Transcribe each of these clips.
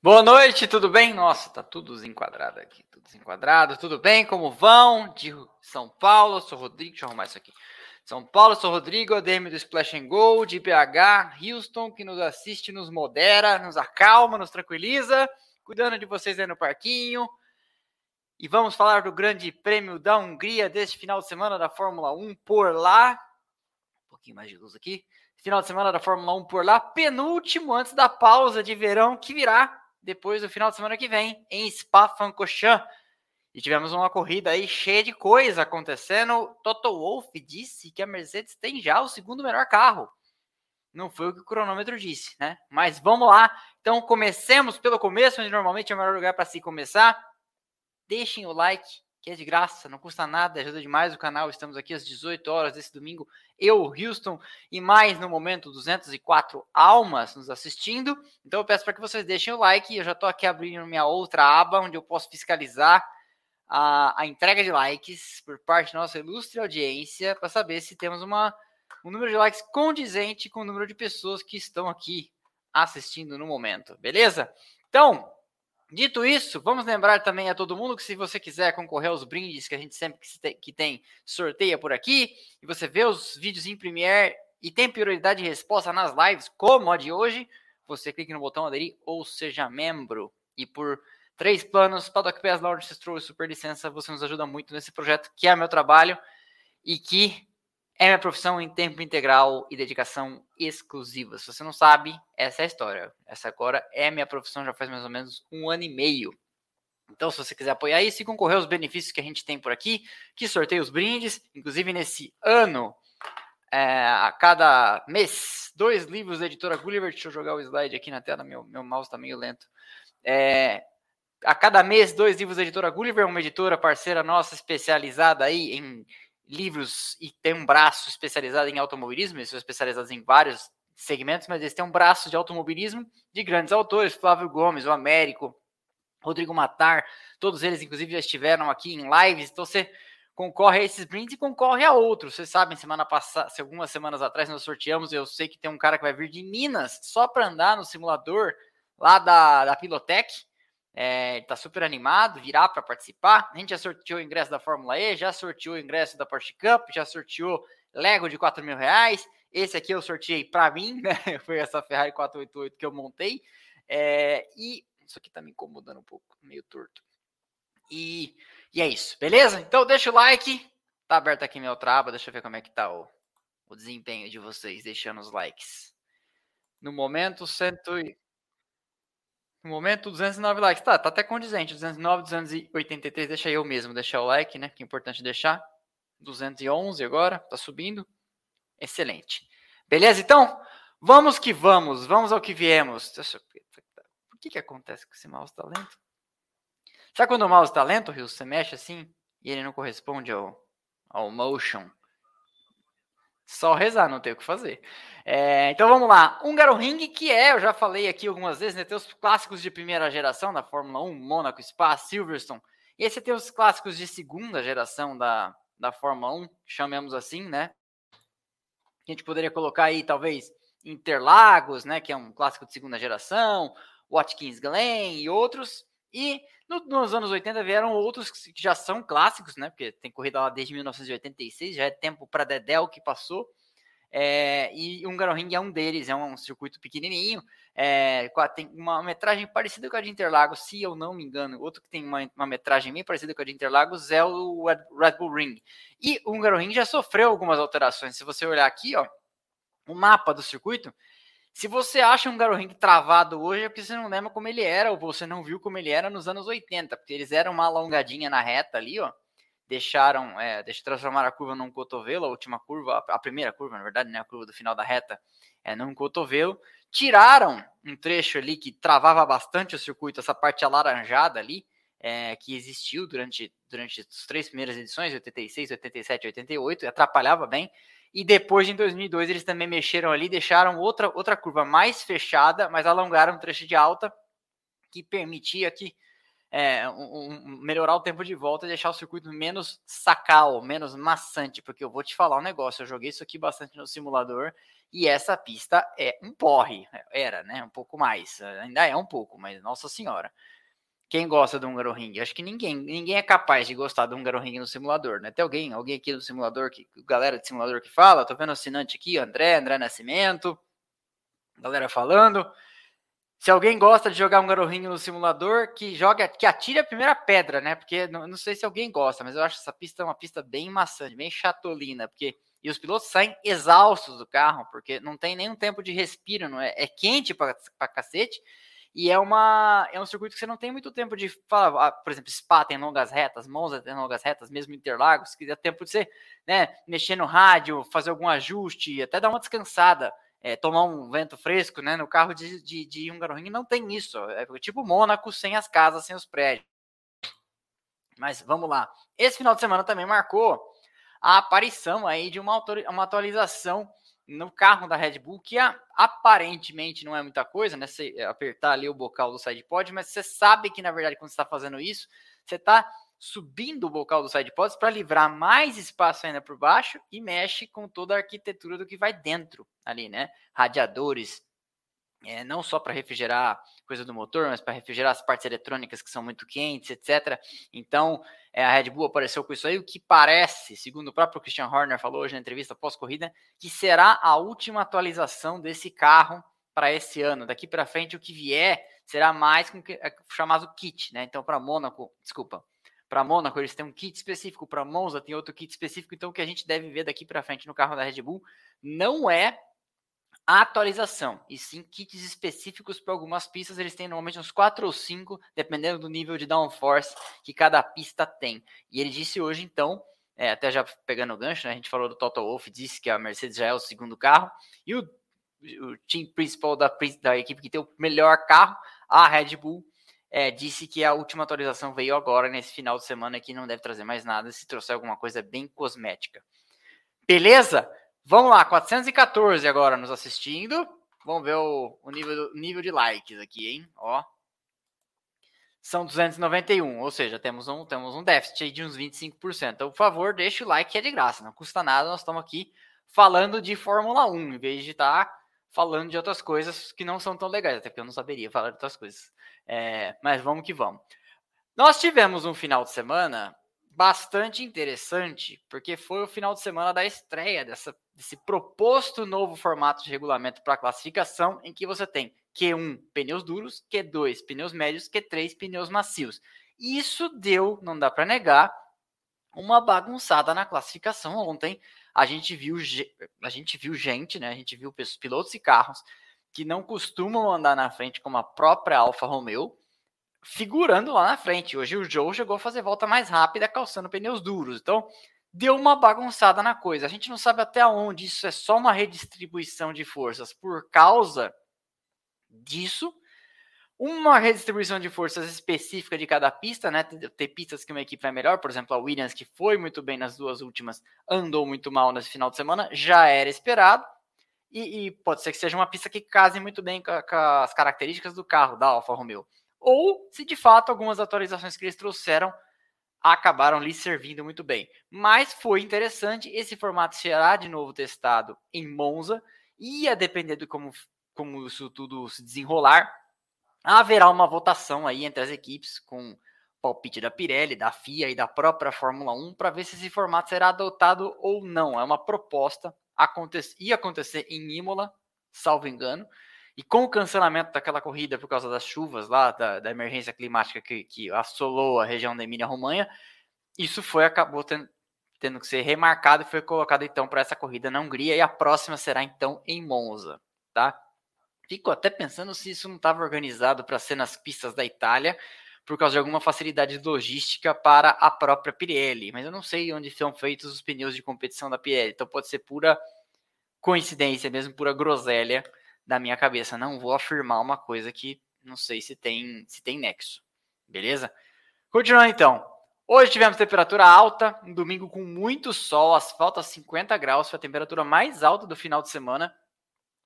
Boa noite, tudo bem? Nossa, tá tudo desenquadrado aqui, tudo desenquadrado. Tudo bem? Como vão? De São Paulo, sou Rodrigo, deixa eu arrumar isso aqui. São Paulo, sou Rodrigo, ADM do Splash and Go, de BH, Houston, que nos assiste, nos modera, nos acalma, nos tranquiliza, cuidando de vocês aí no parquinho. E vamos falar do Grande Prêmio da Hungria deste final de semana da Fórmula 1 por lá. Um pouquinho mais de luz aqui. Final de semana da Fórmula 1 por lá, penúltimo antes da pausa de verão que virá depois do final de semana que vem, em Spa-Francorchamps. E tivemos uma corrida aí cheia de coisa acontecendo. Toto Wolff disse que a Mercedes tem já o segundo melhor carro. Não foi o que o cronômetro disse, né? Mas vamos lá. Então comecemos pelo começo, onde normalmente é o melhor lugar para se começar. Deixem o like, que é de graça, não custa nada, ajuda demais o canal. Estamos aqui às 18 horas desse domingo, eu, Houston, e mais no momento 204 almas nos assistindo. Então eu peço para que vocês deixem o like. Eu já estou aqui abrindo minha outra aba, onde eu posso fiscalizar a, a entrega de likes por parte da nossa ilustre audiência, para saber se temos uma, um número de likes condizente com o número de pessoas que estão aqui assistindo no momento, beleza? Então, Dito isso, vamos lembrar também a todo mundo que se você quiser concorrer aos brindes que a gente sempre que tem sorteia por aqui, e você vê os vídeos em Premiere e tem prioridade de resposta nas lives, como a de hoje, você clique no botão aderir ou seja membro. E por três planos, Paddock Pass, Launch Stroll e Super Licença, você nos ajuda muito nesse projeto que é meu trabalho e que é minha profissão em tempo integral e dedicação exclusiva. Se você não sabe, essa é a história. Essa agora é minha profissão já faz mais ou menos um ano e meio. Então, se você quiser apoiar isso e concorrer aos benefícios que a gente tem por aqui, que sorteio os brindes, inclusive nesse ano, é, a cada mês, dois livros da editora Gulliver. Deixa eu jogar o slide aqui na tela, meu, meu mouse está meio lento. É, a cada mês, dois livros da editora Gulliver, uma editora parceira nossa especializada aí em livros e tem um braço especializado em automobilismo, eles são especializados em vários segmentos, mas eles têm um braço de automobilismo de grandes autores, Flávio Gomes, o Américo, Rodrigo Matar, todos eles inclusive já estiveram aqui em lives, então você concorre a esses brindes e concorre a outros. Vocês sabem, semana passada, algumas semanas atrás nós sorteamos, eu sei que tem um cara que vai vir de Minas só para andar no simulador lá da, da Pilotec, é, tá super animado, virá para participar. A gente já sorteou o ingresso da Fórmula E, já sorteou o ingresso da Porsche Cup, já sorteou Lego de 4 mil reais. Esse aqui eu sorteei para mim, né? Foi essa Ferrari 488 que eu montei. É, e isso aqui tá me incomodando um pouco, meio torto. E, e é isso, beleza? Então deixa o like. Tá aberto aqui meu traba, deixa eu ver como é que tá o, o desempenho de vocês, deixando os likes. No momento, cento e... No momento, 209 likes. Tá, tá até condizente. 209, 283, deixa eu mesmo deixar o like, né? Que é importante deixar. 211 agora, tá subindo. Excelente. Beleza, então? Vamos que vamos, vamos ao que viemos. Por que que acontece com esse mouse tá lento? Sabe quando o mouse tá lento, Rio? Você mexe assim e ele não corresponde ao, ao motion? Só rezar, não tem o que fazer. É, então vamos lá. Ring que é, eu já falei aqui algumas vezes, né? Tem os clássicos de primeira geração da Fórmula 1, Mônaco, Spa, Silverstone. E esse tem os clássicos de segunda geração da, da Fórmula 1, chamemos assim, né? A gente poderia colocar aí, talvez, Interlagos, né? Que é um clássico de segunda geração, Watkins Glen e outros. E no, nos anos 80 vieram outros que já são clássicos, né? Porque tem corrida lá desde 1986, já é tempo para Dedel que passou. É, e o Hungaroring é um deles, é um, circuito pequenininho, é, tem uma metragem parecida com a de Interlagos, se eu não me engano. Outro que tem uma, uma metragem bem parecida com a de Interlagos é o Red Bull Ring. E o Hungaroring já sofreu algumas alterações. Se você olhar aqui, ó, o mapa do circuito, se você acha um Garoring travado hoje, é porque você não lembra como ele era, ou você não viu como ele era nos anos 80, porque eles eram uma alongadinha na reta ali, ó. Deixaram, é, deixa transformar a curva num cotovelo, a última curva, a primeira curva, na verdade, né, a curva do final da reta, é num cotovelo. Tiraram um trecho ali que travava bastante o circuito, essa parte alaranjada ali, é, que existiu durante, durante as três primeiras edições, 86, 87, 88, e atrapalhava bem. E depois, em 2002, eles também mexeram ali, deixaram outra, outra curva mais fechada, mas alongaram um trecho de alta que permitia que é, um, um, melhorar o tempo de volta e deixar o circuito menos sacal, menos maçante, porque eu vou te falar um negócio, eu joguei isso aqui bastante no simulador E essa pista é um porre, era, né? Um pouco mais, ainda é um pouco, mas nossa senhora. Quem gosta do Hungaroring? Acho que ninguém, ninguém é capaz de gostar do Hungaroring no simulador, né? Tem alguém, alguém aqui do simulador, que, galera de simulador que fala? Tô vendo assinante aqui, André, André Nascimento, galera falando. Se alguém gosta de jogar um garorinho no simulador, que joga, que atire a primeira pedra, né? Porque não, não, sei se alguém gosta, mas eu acho essa pista uma pista bem maçante, bem chatolina, porque e os pilotos saem exaustos do carro, porque não tem nenhum tempo de respiro, não é? É quente pra cacete. E é uma é um circuito que você não tem muito tempo de falar, ah, por exemplo, Spa tem longas retas, Monza tem longas retas, mesmo Interlagos, que dá tempo de você, né, mexer no rádio, fazer algum ajuste, até dar uma descansada é, tomar um vento fresco, né? No carro de, de, de Hungaroring não tem isso. É tipo Mônaco sem as casas, sem os prédios. Mas vamos lá. Esse final de semana também marcou a aparição aí de uma, uma atualização no carro da Red Bull, que aparentemente não é muita coisa, né? Você apertar ali o bocal do sidepod, mas você sabe que na verdade quando você está fazendo isso, você está subindo o bocal do sidepods para livrar mais espaço ainda por baixo e mexe com toda a arquitetura do que vai dentro ali, né? Radiadores, é, não só para refrigerar coisa do motor, mas para refrigerar as partes eletrônicas que são muito quentes, etc. Então, é, a Red Bull apareceu com isso aí, o que parece, segundo o próprio Christian Horner falou hoje na entrevista pós-corrida, que será a última atualização desse carro para esse ano. Daqui para frente, o que vier será mais com que é chamado kit, né? Então, para Mônaco, desculpa, para Mônaco eles têm um kit específico, para Monza tem outro kit específico, então o que a gente deve ver daqui para frente no carro da Red Bull não é a atualização, e sim kits específicos para algumas pistas, eles têm normalmente uns 4 ou 5, dependendo do nível de downforce que cada pista tem. E ele disse hoje, então, é, até já pegando o gancho, né, a gente falou do Toto Wolff, disse que a Mercedes já é o segundo carro, e o, o team principal da, da equipe que tem o melhor carro, a Red Bull, é, disse que a última atualização veio agora, nesse final de semana, que não deve trazer mais nada, se trouxer alguma coisa bem cosmética. Beleza? Vamos lá, 414 agora nos assistindo. Vamos ver o, o nível, nível de likes aqui, hein? Ó. São 291, ou seja, temos um, temos um déficit de uns 25%. Então, por favor, deixe o like que é de graça, não custa nada. Nós estamos aqui falando de Fórmula 1, em vez de estar tá falando de outras coisas que não são tão legais, até porque eu não saberia falar de outras coisas. É, mas vamos que vamos. Nós tivemos um final de semana bastante interessante, porque foi o final de semana da estreia dessa, desse proposto novo formato de regulamento para classificação, em que você tem Q1 pneus duros, Q2 pneus médios, Q3 pneus macios. Isso deu, não dá para negar, uma bagunçada na classificação ontem. A gente viu a gente viu gente, né? A gente viu pilotos e carros que não costumam andar na frente como a própria Alfa Romeo, figurando lá na frente. Hoje o Joe chegou a fazer volta mais rápida calçando pneus duros. Então, deu uma bagunçada na coisa. A gente não sabe até onde isso é só uma redistribuição de forças por causa disso. Uma redistribuição de forças específica de cada pista, né? Ter pistas que uma equipe vai melhor, por exemplo, a Williams, que foi muito bem nas duas últimas, andou muito mal nesse final de semana, já era esperado. E, e, pode ser que seja uma pista que case muito bem com, com, as características do carro da Alfa Romeo. Ou se de fato algumas atualizações que eles trouxeram acabaram lhe servindo muito bem. Mas foi interessante, esse formato será de novo testado em Monza, e a depender de como, como isso tudo se desenrolar, haverá uma votação aí entre as equipes com palpite da Pirelli, da FIA e da própria Fórmula 1 para ver se esse formato será adotado ou não. É uma proposta aconte ia acontecer em Imola, salvo engano, e com o cancelamento daquela corrida por causa das chuvas lá, da, da emergência climática que, que, assolou a região da Emília-Romanha, isso foi acabou tendo, tendo, que ser remarcado e foi colocado então para essa corrida na Hungria. E a próxima será então em Monza, tá? Fico até pensando se isso não estava organizado para ser nas pistas da Itália, por causa de alguma facilidade logística para a própria Pirelli, mas eu não sei onde são feitos os pneus de competição da Pirelli, então pode ser pura coincidência mesmo, pura groselha da minha cabeça. Não vou afirmar uma coisa que não sei se tem se tem nexo, beleza? Continuando então. Hoje tivemos temperatura alta, um domingo com muito sol, asfalto a 50 graus, foi a temperatura mais alta do final de semana,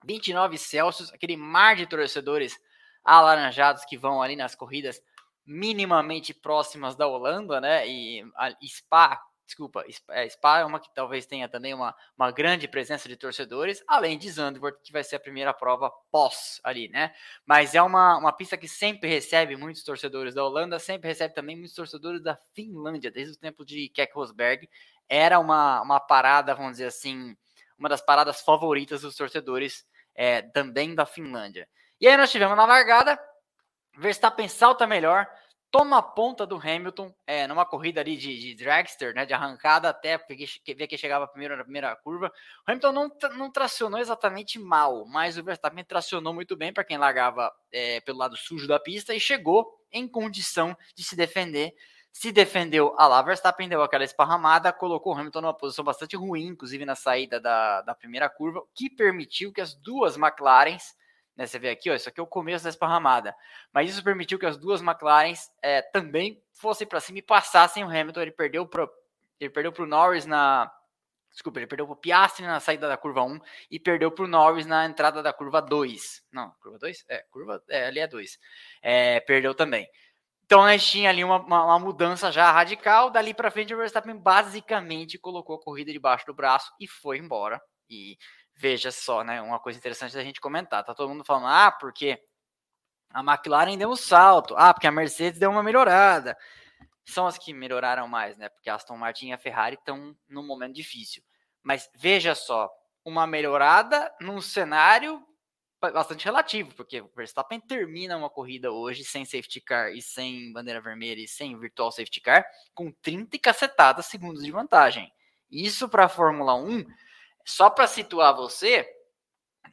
29 Celsius, aquele mar de torcedores alaranjados que vão ali nas corridas minimamente próximas da Holanda, né? E a Spa, desculpa, é, Spa é uma que talvez tenha também uma, uma grande presença de torcedores, além de Zandvoort, que vai ser a primeira prova pós ali, né? Mas é uma, uma pista que sempre recebe muitos torcedores da Holanda, sempre recebe também muitos torcedores da Finlândia, desde o tempo de Keck Rosberg. Era uma, uma parada, vamos dizer assim, uma das paradas favoritas dos torcedores é, também da Finlândia. E aí nós tivemos na largada, Verstappen salta melhor, toma a ponta do Hamilton é, numa corrida ali de, de, dragster, né, de arrancada até ver que chegava primeiro na primeira curva. O Hamilton não, não tracionou exatamente mal, mas o Verstappen tracionou muito bem para quem largava é, pelo lado sujo da pista e chegou em condição de se defender. Se defendeu a lá, Verstappen deu aquela esparramada, colocou o Hamilton numa posição bastante ruim, inclusive na saída da, da primeira curva, que permitiu que as duas McLarens né, você vê aqui, ó, isso aqui é o começo da esparramada. Mas isso permitiu que as duas McLarens é, também fossem para cima e passassem o Hamilton. Ele perdeu para ele perdeu para o Norris na. Desculpa, ele perdeu para o Piastri na saída da curva 1 e perdeu para o Norris na entrada da curva 2. Não, curva 2? É, curva. É, ali é 2. É, perdeu também. Então a gente tinha ali uma, uma, uma mudança já radical. Dali para frente, o Verstappen basicamente colocou a corrida debaixo do braço e foi embora. E Veja só, né? Uma coisa interessante da gente comentar. Tá todo mundo falando, ah, porque a McLaren deu um salto, ah, porque a Mercedes deu uma melhorada. São as que melhoraram mais, né? Porque a Aston Martin e a Ferrari estão num momento difícil. Mas veja só, uma melhorada num cenário bastante relativo, porque o Verstappen termina uma corrida hoje sem safety car e sem bandeira vermelha e sem virtual safety car com 30 e cacetadas segundos de vantagem. Isso para a Fórmula 1 só para situar você,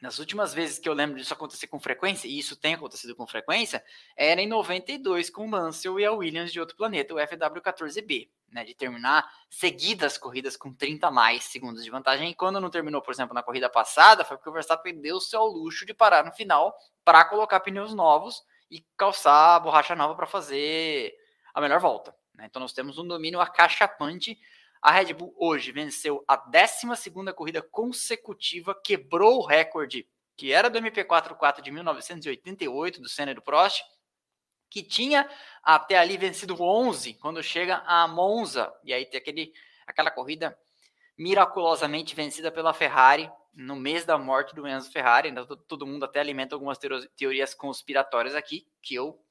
nas últimas vezes que eu lembro disso acontecer com frequência, e isso tem acontecido com frequência, era em 92 com o Mansell e a Williams de outro planeta, o FW14B, né, de terminar seguidas corridas com 30 mais segundos de vantagem. E quando não terminou, por exemplo, na corrida passada, foi porque o Verstappen deu-se ao luxo de parar no final para colocar pneus novos e calçar borracha nova para fazer a melhor volta. Né? Então nós temos um domínio acachapante a Red Bull hoje venceu a 12 corrida consecutiva, quebrou o recorde que era do MP44 de 1988, do Senna e do Prost, que tinha até ali vencido 11 quando chega a Monza. E aí tem aquele, aquela corrida miraculosamente vencida pela Ferrari no mês da morte do Enzo Ferrari. Ainda todo mundo até alimenta algumas teorias conspiratórias aqui, que eu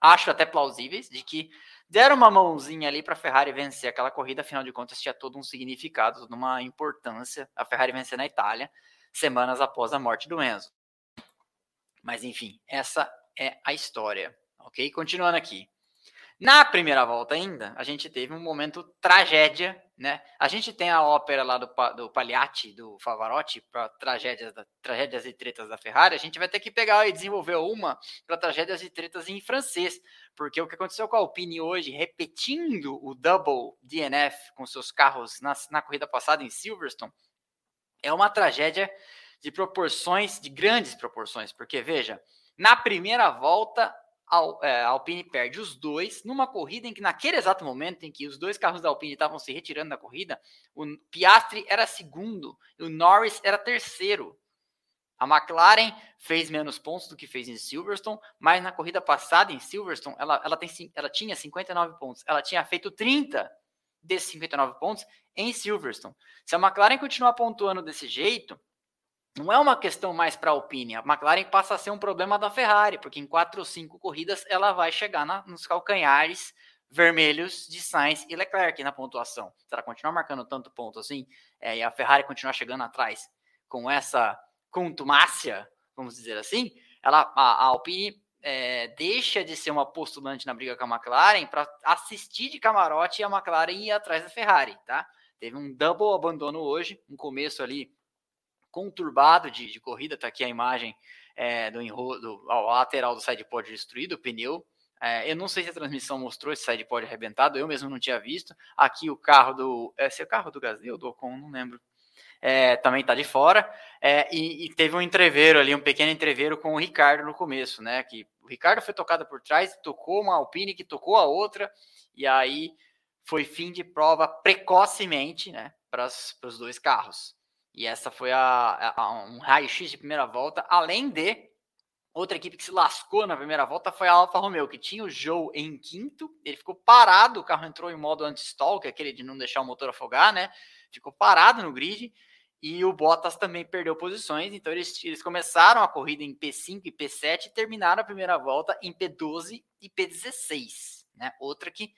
acho até plausíveis, de que deram uma mãozinha ali para a Ferrari vencer aquela corrida, afinal de contas tinha todo um significado, toda uma importância a Ferrari vencer na Itália, semanas após a morte do Enzo. Mas enfim, essa é a história, ok? Continuando aqui. Na primeira volta ainda, a gente teve um momento tragédia, né? A gente tem a ópera lá do, do Pagliatti, do Favarotti, para tragédias, tragédias e tretas da Ferrari. A gente vai ter que pegar e desenvolver uma para tragédias e tretas em francês, porque o que aconteceu com a Alpine hoje, repetindo o double DNF com seus carros na, na corrida passada em Silverstone, é uma tragédia de proporções, de grandes proporções, porque veja, na primeira volta é, a Alpine perde os dois numa corrida em que, naquele exato momento em que os dois carros da Alpine estavam se retirando da corrida, o Piastri era segundo e o Norris era terceiro. A McLaren fez menos pontos do que fez em Silverstone, mas na corrida passada em Silverstone, ela, ela, tem, ela tinha 59 pontos. Ela tinha feito 30 desses 59 pontos em Silverstone. Se a McLaren continuar pontuando desse jeito, não é uma questão mais para a Alpine. A McLaren passa a ser um problema da Ferrari, porque em quatro ou cinco corridas ela vai chegar na, nos calcanhares vermelhos de Sainz e Leclerc na pontuação. Se ela continuar marcando tanto ponto assim, é, e a Ferrari continuar chegando atrás com essa contumácia, vamos dizer assim, ela, a, a Alpine é, deixa de ser uma postulante na briga com a McLaren para assistir de camarote a McLaren ir atrás da Ferrari, tá? Teve um double abandono hoje, um começo ali conturbado de, de corrida, tá aqui a imagem é, do, enrolo, do lateral do sidepod destruído, o pneu. É, eu não sei se a transmissão mostrou esse sidepod arrebentado, eu mesmo não tinha visto. Aqui o carro do. Esse é o carro do Gasly ou do Ocon, não lembro. É, também está de fora. É, e, e, teve um entreveiro ali, um pequeno entreveiro com o Ricardo no começo, né? Que o Ricardo foi tocado por trás, tocou uma Alpine que tocou a outra, e aí foi fim de prova precocemente, né? Para os dois carros. E essa foi a, a um raio-x de primeira volta, além de Outra equipe que se lascou na primeira volta foi a Alfa Romeo, que tinha o Joe em quinto, ele ficou parado, o carro entrou em modo anti-stall, que é aquele de não deixar o motor afogar, né? Ficou parado no grid, e o Bottas também perdeu posições, então eles, eles começaram a corrida em P5 e P7 e terminaram a primeira volta em P12 e P16, né? Outra que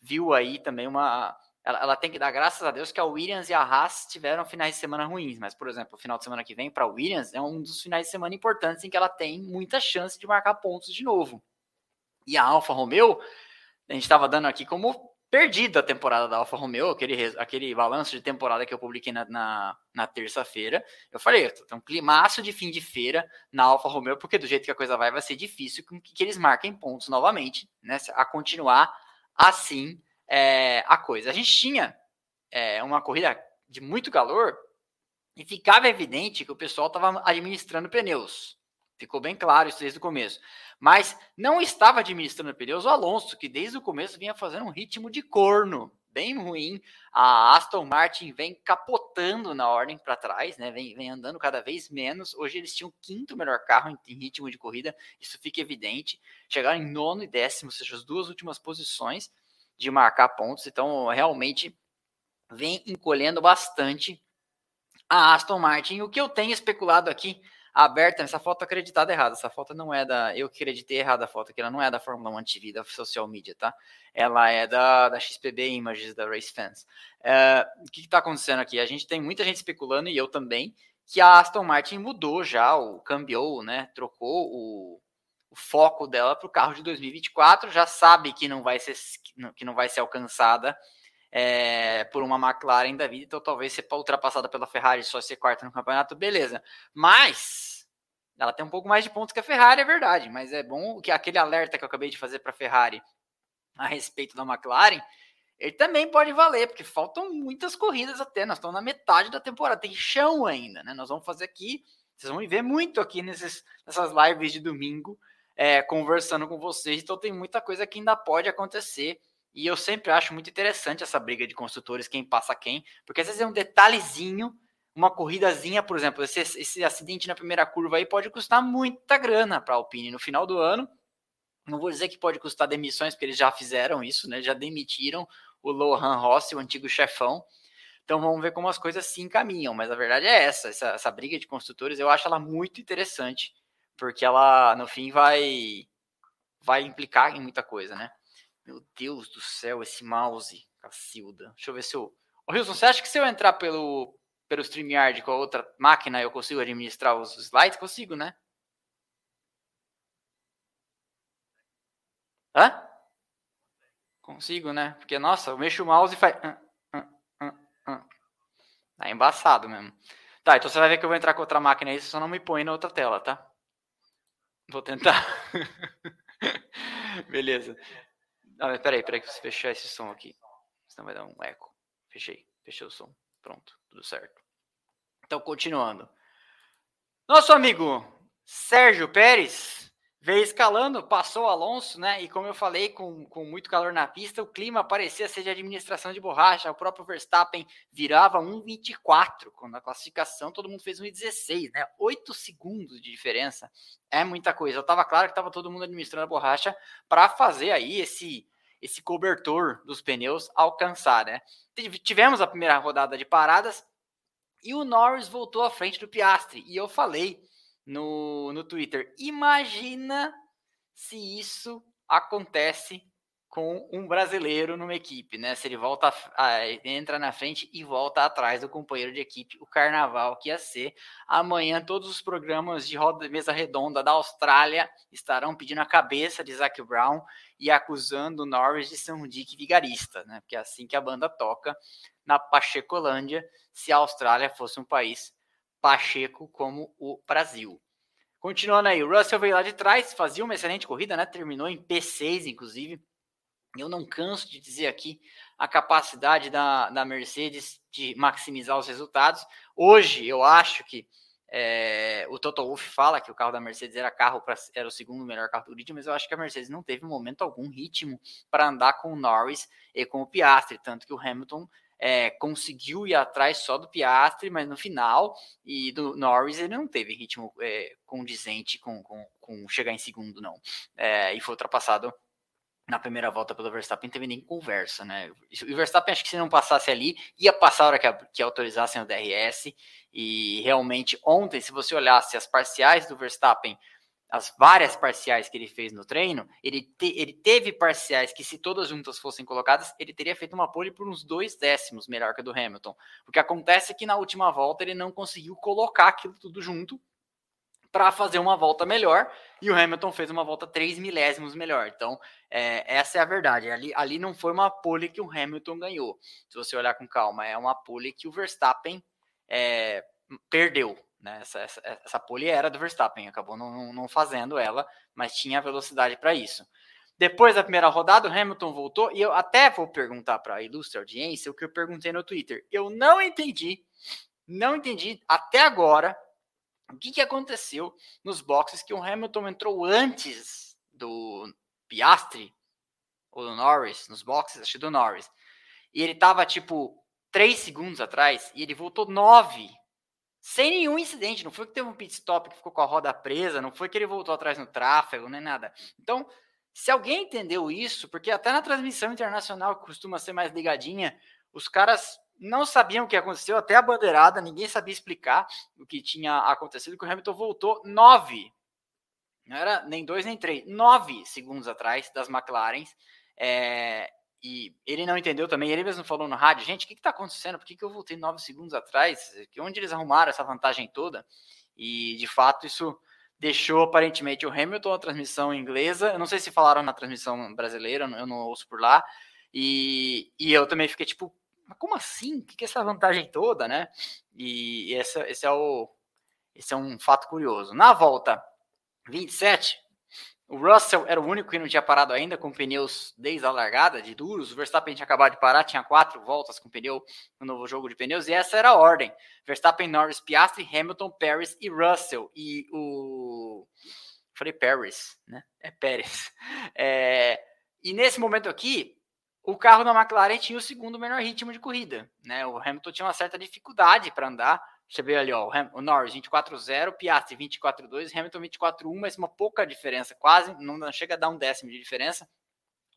viu aí também uma, ela, ela, tem que dar graças a Deus que a Williams e a Haas tiveram finais de semana ruins, mas, por exemplo, o final de semana que vem para a Williams é um dos finais de semana importantes em que ela tem muita chance de marcar pontos de novo. E a Alfa Romeo, a gente estava dando aqui como perdida a temporada da Alfa Romeo, aquele, aquele balanço de temporada que eu publiquei na, na, na terça-feira. Eu falei, tem um climaço de fim de feira na Alfa Romeo, porque do jeito que a coisa vai, vai ser difícil que, que eles marquem pontos novamente, né? A continuar assim é, a coisa. A gente tinha é, uma corrida de muito calor e ficava evidente que o pessoal estava administrando pneus. Ficou bem claro isso desde o começo. Mas não estava administrando pneus o Alonso, que desde o começo vinha fazendo um ritmo de corno bem ruim. A Aston Martin vem capotando na ordem para trás, né? Vem, vem, andando cada vez menos. Hoje eles tinham o quinto melhor carro em, em, ritmo de corrida, isso fica evidente. Chegaram em nono e décimo, ou seja, as duas últimas posições de marcar pontos. Então, realmente vem encolhendo bastante a Aston Martin. O que eu tenho especulado aqui, aberta, essa foto acreditada errada. Essa foto não é da. Eu acreditei errada a foto, que ela não é da Fórmula 1 TV, da social media, tá? Ela é da, da XPB Images, da Race Fans. É, o que está acontecendo aqui? A gente tem muita gente especulando, e eu também, que a Aston Martin mudou já, o cambiou, né? Trocou o, o foco dela para o carro de 2024, já sabe que não vai ser, que não vai ser alcançada é, por uma McLaren da vida, então talvez ser ultrapassada pela Ferrari só ser quarta no campeonato, beleza. Mas ela tem um pouco mais de pontos que a Ferrari, é verdade, mas é bom que aquele alerta que eu acabei de fazer para a Ferrari a respeito da McLaren, ele também pode valer, porque faltam muitas corridas até, nós estamos na metade da temporada, tem chão ainda, né? Nós vamos fazer aqui, vocês vão ver muito aqui nesses, nessas lives de domingo, é, conversando com vocês. Então tem muita coisa que ainda pode acontecer. E eu sempre acho muito interessante essa briga de construtores, quem passa quem, porque às vezes é um detalhezinho, uma corridazinha, por exemplo, esse, esse acidente na primeira curva aí pode custar muita grana para a Alpine no final do ano. Não vou dizer que pode custar demissões, porque eles já fizeram isso, né? Já demitiram o Lohan Rossi, o antigo chefão. Então vamos ver como as coisas se encaminham. Mas a verdade é essa, essa, essa briga de construtores, eu acho ela muito interessante porque ela no fim vai vai implicar em muita coisa, né? Meu Deus do céu, esse mouse, Cacilda. Deixa eu ver se eu. Ô, Wilson, você acha que se eu entrar pelo, pelo StreamYard com a outra máquina eu consigo administrar os slides? Consigo, né? Hã? Consigo, né? Porque, nossa, eu mexo o mouse e faz. Tá embaçado mesmo. Tá, então você vai ver que eu vou entrar com outra máquina aí, você só não me põe na outra tela, tá? Vou tentar. Beleza. Não, peraí, peraí que eu fechar esse som aqui. Senão vai dar um eco. Fechei. Fechei o som. Pronto. Tudo certo. Então, continuando. Nosso amigo Sérgio Pérez veio escalando, passou o Alonso, né? E como eu falei, com, com muito calor na pista, o clima parecia ser de administração de borracha. O próprio Verstappen virava 1,24 quando a classificação todo mundo fez 1,16, né? 8 segundos de diferença é muita coisa. Eu tava claro que tava todo mundo administrando a borracha para fazer aí esse esse cobertor dos pneus alcançar, né? Tivemos a primeira rodada de paradas e o Norris voltou à frente do Piastri. E eu falei no, no Twitter. Imagina se isso acontece com um brasileiro numa equipe, né? Se ele volta, entra na frente e volta atrás do companheiro de equipe, o carnaval que ia ser. Amanhã todos os programas de roda mesa redonda da Austrália estarão pedindo a cabeça de Zac Brown e acusando o Norris de ser um dick vigarista, né? Porque é assim que a banda toca na Pachecolândia, se a Austrália fosse um país Pacheco como o Brasil. Continuando aí, o Russell veio lá de trás, fazia uma excelente corrida, né? Terminou em P6, inclusive. Eu não canso de dizer aqui a capacidade da, da Mercedes de maximizar os resultados. Hoje, eu acho que é, o Toto Wolff fala que o carro da Mercedes era carro pra, era o segundo melhor carro do grid, mas eu acho que a Mercedes não teve momento algum ritmo para andar com o Norris e com o Piastri, tanto que o Hamilton é, conseguiu ir atrás só do Piastri, mas no final, e do Norris ele não teve ritmo é, condizente com, com, com, chegar em segundo, não. É, e foi ultrapassado na primeira volta pelo Verstappen, teve nem conversa, né? O Verstappen, acho que se não passasse ali, ia passar a hora que, que autorizassem o DRS, e realmente ontem, se você olhasse as parciais do Verstappen as várias parciais que ele fez no treino, ele, te, ele teve parciais que, se todas juntas fossem colocadas, ele teria feito uma pole por uns dois décimos melhor que a do Hamilton. O que acontece é que na última volta ele não conseguiu colocar aquilo tudo junto para fazer uma volta melhor, e o Hamilton fez uma volta três milésimos melhor. Então, é, essa é a verdade. Ali, ali não foi uma pole que o Hamilton ganhou. Se você olhar com calma, é uma pole que o Verstappen é, perdeu. Né? Essa, essa, essa pole era do Verstappen, acabou não, não fazendo ela, mas tinha velocidade para isso. Depois da primeira rodada, o Hamilton voltou e eu até vou perguntar para a ilustre audiência o que eu perguntei no Twitter. Eu não entendi, não entendi até agora o que, que aconteceu nos boxes que o Hamilton entrou antes do Piastri ou do Norris, nos boxes, acho do Norris. E ele tava tipo 3 segundos atrás e ele voltou 9 sem nenhum incidente. Não foi que teve um pit stop que ficou com a roda presa, não foi que ele voltou atrás no tráfego, nem nada. Então, se alguém entendeu isso, porque até na transmissão internacional, que costuma ser mais ligadinha, os caras não sabiam o que aconteceu, até a bandeirada, ninguém sabia explicar o que tinha acontecido, que o Hamilton voltou nove, não era nem dois nem três, nove segundos atrás das McLarens, é, e ele não entendeu também, ele mesmo falou no rádio, gente, o que está acontecendo? Por que, que eu voltei nove segundos atrás? Onde eles arrumaram essa vantagem toda? E, de fato, isso deixou aparentemente o Hamilton a transmissão inglesa. Eu não sei se falaram na transmissão brasileira, eu não ouço por lá. E, e eu também fiquei tipo, mas como assim? O que, que é essa vantagem toda, né? E, esse, é o, esse é um fato curioso. Na volta 27, o Russell era o único que não tinha parado ainda com pneus desde a largada, de duros. O Verstappen tinha acabado de parar, tinha quatro voltas com pneu no novo jogo de pneus, e essa era a ordem: Verstappen, Norris, Piastri, Hamilton, Paris e Russell. E o. Falei Paris, né? É Pérez. É... E nesse momento aqui, o carro da McLaren tinha o segundo menor ritmo de corrida, né? O Hamilton tinha uma certa dificuldade para andar você vê ali, ó, o Norris 24-0, Piastri 24-2, Hamilton 24-1, mas uma pouca diferença, quase, não chega a dar um décimo de diferença.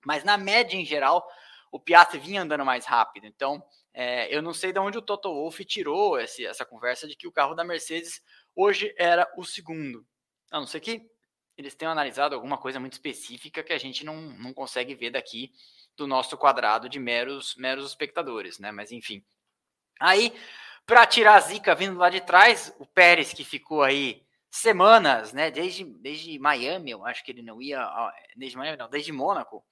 Mas na média em geral, o Piastri vinha andando mais rápido. Então, é, eu não sei de onde o Toto Wolff tirou esse, essa conversa de que o carro da Mercedes hoje era o segundo. A não ser que eles tenham analisado alguma coisa muito específica que a gente não, não consegue ver daqui do nosso quadrado de meros, meros espectadores, né? Mas enfim. Aí para tirar a zica vindo lá de trás, o Pérez que ficou aí semanas, né, desde, desde Miami, eu acho que ele não ia, desde Miami não, desde Mônaco,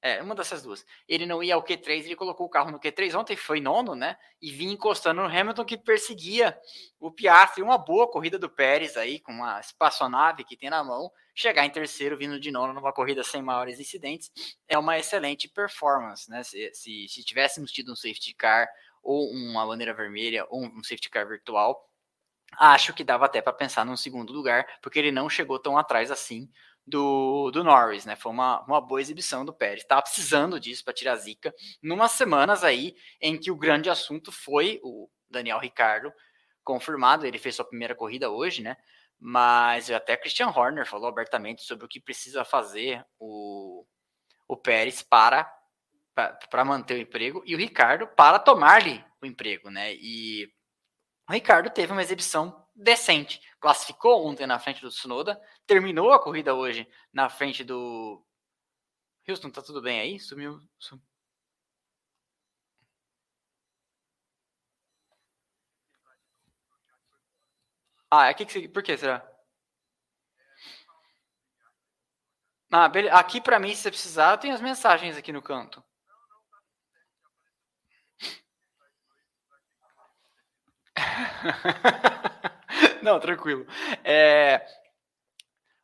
é, uma dessas duas. Ele não ia ao Q3, ele colocou o carro no Q3 ontem, foi nono, né? E vinha encostando no Hamilton que perseguia o Piastri. Uma boa corrida do Pérez aí, com uma espaçonave que tem na mão. Chegar em terceiro, vindo de nono numa corrida sem maiores incidentes, é uma excelente performance, né? Se, se, se tivéssemos tido um safety car ou uma bandeira vermelha, ou um safety car virtual, acho que dava até para pensar num segundo lugar, porque ele não chegou tão atrás assim do, do Norris, né? Foi uma, uma boa exibição do Pérez. Estava precisando disso para tirar a zica, numas semanas aí em que o grande assunto foi o Daniel Ricardo confirmado, ele fez sua primeira corrida hoje, né? Mas até Christian Horner falou abertamente sobre o que precisa fazer o, o Pérez para para manter o emprego e o Ricardo para tomar-lhe o emprego, né? E o Ricardo teve uma exibição decente, classificou ontem na frente do Tsunoda, terminou a corrida hoje na frente do Houston, tá tudo bem aí? Sumiu, sumiu. Ah, aqui que por que será? Ah, beleza. Aqui para mim, se você precisar, tenho as mensagens aqui no canto. Não, tranquilo. É...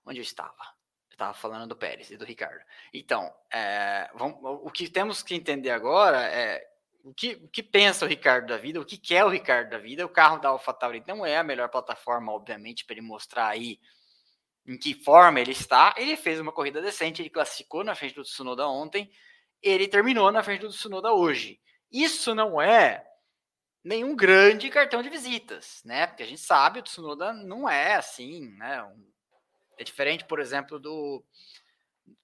Onde eu estava? Eu estava falando do Pérez e do Ricardo. Então, é... Vamos... o que temos que entender agora é o que, o que pensa o Ricardo da vida, o que quer o Ricardo da vida. O carro da AlphaTauri não é a melhor plataforma, obviamente, para ele mostrar aí em que forma ele está. Ele fez uma corrida decente, ele classificou na frente do Tsunoda ontem, ele terminou na frente do Tsunoda hoje. Isso não é nenhum grande cartão de visitas, né? Porque a gente sabe o Tsunoda não é assim, né? É diferente, por exemplo, do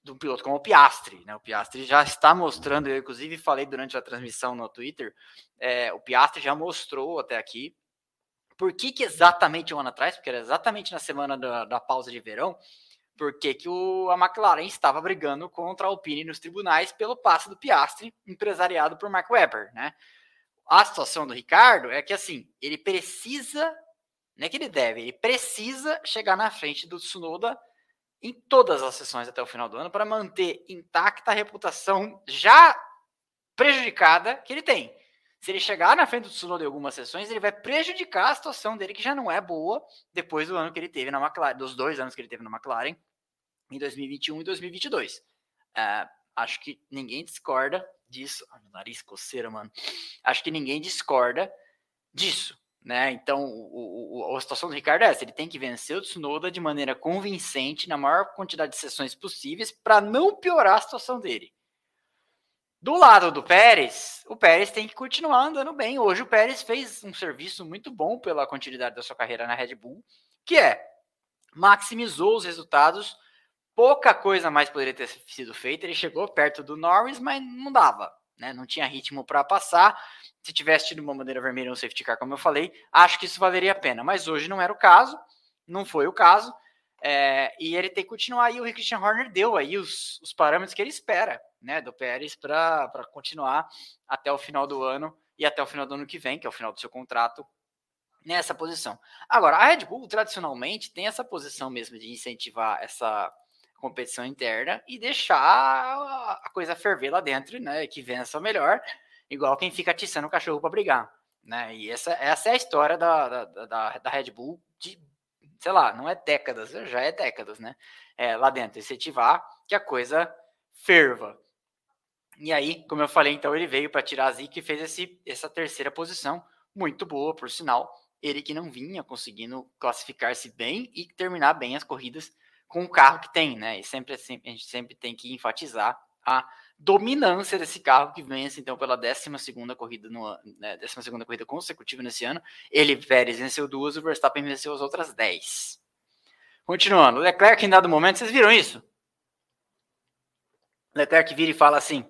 do piloto como o Piastri, né? O Piastri já está mostrando, eu inclusive falei durante a transmissão no Twitter, é, o Piastri já mostrou até aqui por que, que exatamente um ano atrás, porque era exatamente na semana da, da pausa de verão, por que, que o, a McLaren estava brigando contra a Alpine nos tribunais pelo passe do Piastri, empresariado por Mark Webber, né? A situação do Ricardo é que assim, ele precisa, não é que ele deve, ele precisa chegar na frente do Tsunoda em todas as sessões até o final do ano para manter intacta a reputação já prejudicada que ele tem. Se ele chegar na frente do Tsunoda em algumas sessões, ele vai prejudicar a situação dele, que já não é boa, depois do ano que ele teve na McLaren, dos dois anos que ele teve na McLaren, em 2021 e 2022. Uh, acho que ninguém discorda disso. Ai, meu nariz coceira, mano. Acho que ninguém discorda disso. Né? Então, o, o, a situação do Ricardo é essa: ele tem que vencer o Tsunoda de maneira convincente, na maior quantidade de sessões possíveis, para não piorar a situação dele. Do lado do Pérez, o Pérez tem que continuar andando bem. Hoje o Pérez fez um serviço muito bom pela continuidade da sua carreira na Red Bull, que é maximizou os resultados. Pouca coisa mais poderia ter sido feita. Ele chegou perto do Norris, mas não dava, né? Não tinha ritmo para passar se tivesse tido uma bandeira vermelha no safety car, como eu falei, acho que isso valeria a pena. Mas hoje não era o caso, não foi o caso. É, e ele tem que continuar. E o Christian Horner deu aí os, os parâmetros que ele espera né, do Pérez para continuar até o final do ano e até o final do ano que vem, que é o final do seu contrato, nessa posição. Agora, a Red Bull tradicionalmente tem essa posição mesmo de incentivar essa competição interna e deixar a coisa ferver lá dentro, né? Que vença o melhor igual quem fica atiçando o cachorro para brigar. Né? E essa, essa é a história da, da, da, da, Red Bull de, sei lá, não é décadas, já é décadas, né? É, lá dentro, incentivar que a coisa ferva. E aí, como eu falei, então ele veio para tirar a zica e fez esse, essa terceira posição, muito boa, por sinal. Ele que não vinha conseguindo classificar-se bem e terminar bem as corridas com o carro que tem, né? E sempre, sempre a gente sempre tem que enfatizar a dominância desse carro que vence então pela 12 corrida no né, 12 corrida consecutiva nesse ano. Ele Pérez venceu duas, o Verstappen venceu as outras 10. Continuando, Leclerc em dado momento, vocês viram isso? Leclerc vira e fala assim: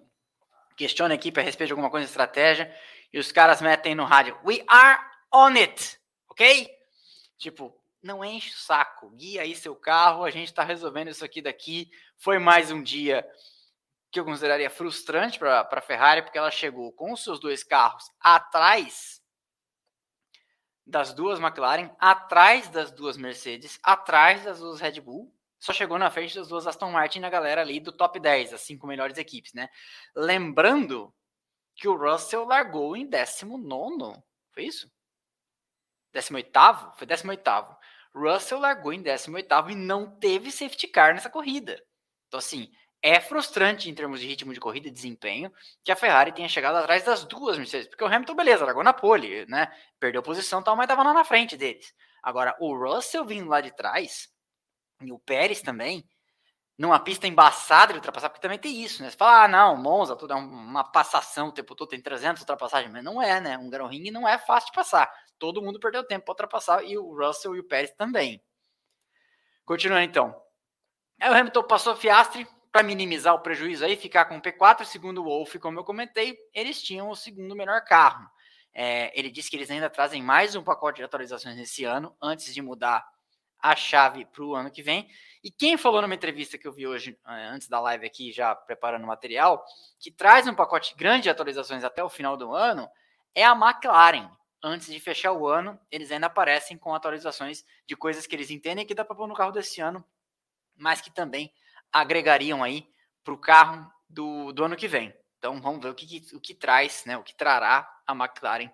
questiona a equipe a respeito de alguma coisa de estratégia, e os caras metem no rádio: We are on it, ok? Tipo, não enche o saco, guia aí seu carro, a gente tá resolvendo isso aqui daqui. Foi mais um dia que eu consideraria frustrante para a Ferrari, porque ela chegou com os seus dois carros atrás das duas McLaren, atrás das duas Mercedes, atrás das duas Red Bull, só chegou na frente das duas Aston Martin na galera ali do top 10, as cinco melhores equipes, né? Lembrando que o Russell largou em 19, foi isso? 18? Foi 18. Russell largou em 18 e não teve safety car nessa corrida. Então, assim, é frustrante em termos de ritmo de corrida e desempenho que a Ferrari tenha chegado atrás das duas Mercedes, porque o Hamilton, beleza, largou na pole, né? Perdeu posição tal, mas estava lá na frente deles. Agora, o Russell vindo lá de trás, e o Pérez também, numa pista embaçada de ultrapassar, porque também tem isso, né? Você fala, ah, não, Monza, tudo é uma passação o tempo todo, tem 300 ultrapassagens, mas não é, né? Um Gran Ring não é fácil de passar. Todo mundo perdeu tempo para ultrapassar, e o Russell e o Pérez também. Continuando então. Aí o Hamilton passou Fiastre, para minimizar o prejuízo aí, ficar com o P4, segundo o Wolff, como eu comentei, eles tinham o segundo melhor carro. É, ele disse que eles ainda trazem mais um pacote de atualizações nesse ano, antes de mudar a chave para o ano que vem. E quem falou numa entrevista que eu vi hoje, é, antes da live aqui, já preparando o material, que traz um pacote grande de atualizações até o final do ano, é a McLaren. Antes de fechar o ano, eles ainda aparecem com atualizações de coisas que eles entendem que dá para pôr no carro desse ano, mas que também agregariam aí para o carro do, do ano que vem. Então vamos ver o que, o que traz, né, o que trará a McLaren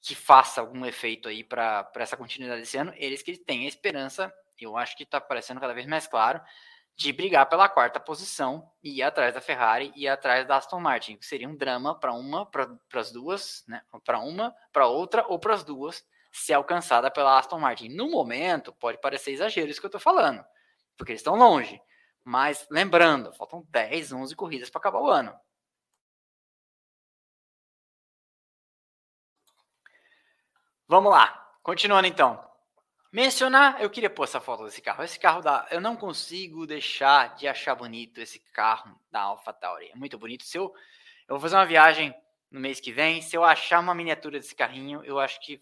que faça algum efeito aí para essa continuidade desse ano. Eles que têm a esperança, eu acho que está parecendo cada vez mais claro, de brigar pela quarta posição e ir atrás da Ferrari e ir atrás da Aston Martin, que seria um drama para uma, para as duas, né? Para uma, para outra ou para as duas, ser alcançada pela Aston Martin. No momento, pode parecer exagero isso que eu estou falando, porque eles estão longe. Mas lembrando, faltam 10, 11 corridas para acabar o ano. Vamos lá, continuando então. Mencionar, eu queria pôr essa foto desse carro. Esse carro da, eu não consigo deixar de achar bonito esse carro da AlphaTauri. É muito bonito. Se eu, eu vou fazer uma viagem no mês que vem, se eu achar uma miniatura desse carrinho, eu acho que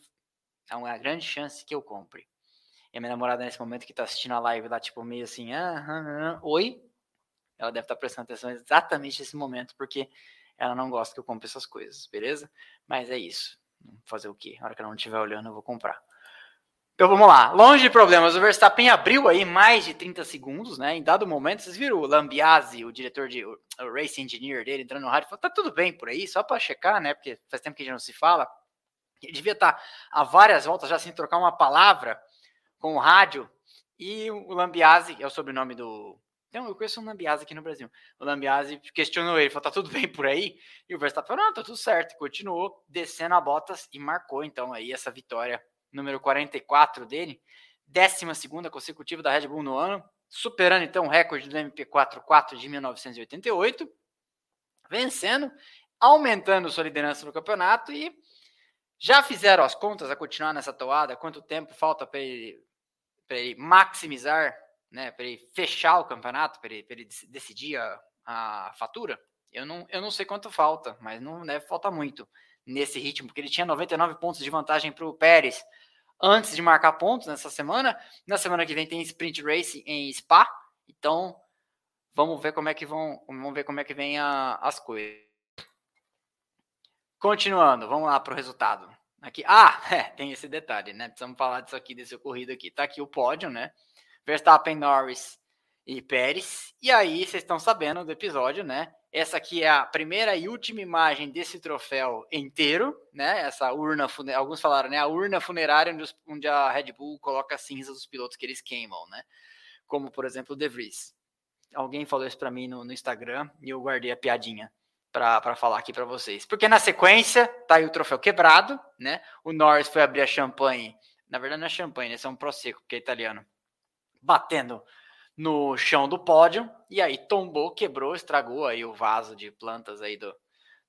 é uma grande chance que eu compre. E a minha namorada nesse momento que tá assistindo a live lá, tipo, meio assim, ah, ah, ah, oi. Ela deve estar tá prestando atenção exatamente nesse momento, porque ela não gosta que eu compre essas coisas, beleza? Mas é isso. Fazer o quê? Na hora que ela não estiver olhando, eu vou comprar. Então vamos lá. Longe de problemas, o Verstappen abriu aí mais de 30 segundos, né? Em dado momento, vocês viram o Lambiase, o diretor de o, race engineer dele, entrando no rádio, falou: tá tudo bem por aí, só para checar, né? Porque faz tempo que a gente não se fala. Ele devia estar há várias voltas já sem trocar uma palavra com o rádio. E o Lambiase, é o sobrenome do. Então, eu conheço um Lambiase aqui no Brasil. O Lambiase questionou ele, falou: tá tudo bem por aí? E o Verstappen falou: não, tá tudo certo. Continuou descendo a botas e marcou então aí essa vitória número 44 dele, 12 consecutiva da Red Bull no ano, superando então o recorde do MP44 de 1988, vencendo, aumentando sua liderança no campeonato e já fizeram as contas a continuar nessa toada, quanto tempo falta para ele, ele, maximizar, né, para ele fechar o campeonato, para ele, ele, decidir a, a fatura? Eu não, eu não sei quanto falta, mas não deve faltar muito nesse ritmo, porque ele tinha 99 pontos de vantagem para o Pérez antes de marcar pontos nessa semana. Na semana que vem tem sprint race em Spa, então vamos ver como é que vão, vamos ver como é que vem a, as coisas. Continuando, vamos lá para o resultado. Aqui, ah, é, tem esse detalhe, né? Precisamos falar disso aqui, desse ocorrido aqui. Tá aqui o pódio, né? Verstappen, Norris e Pérez. E aí, vocês estão sabendo do episódio, né? Essa aqui é a primeira e última imagem desse troféu inteiro, né? Essa urna, alguns falaram, né? A urna funerária onde, onde a Red Bull coloca a cinza dos pilotos que eles queimam, né? Como, por exemplo, o De Vries. Alguém falou isso para mim no, no, Instagram e eu guardei a piadinha para falar aqui para vocês. Porque na sequência, tá aí o troféu quebrado, né? O Norris foi abrir a champanhe. Na verdade, não é champanhe, né? Isso é um prosecco, porque é italiano. Batendo no chão do pódio e aí tombou, quebrou, estragou aí o vaso de plantas aí do,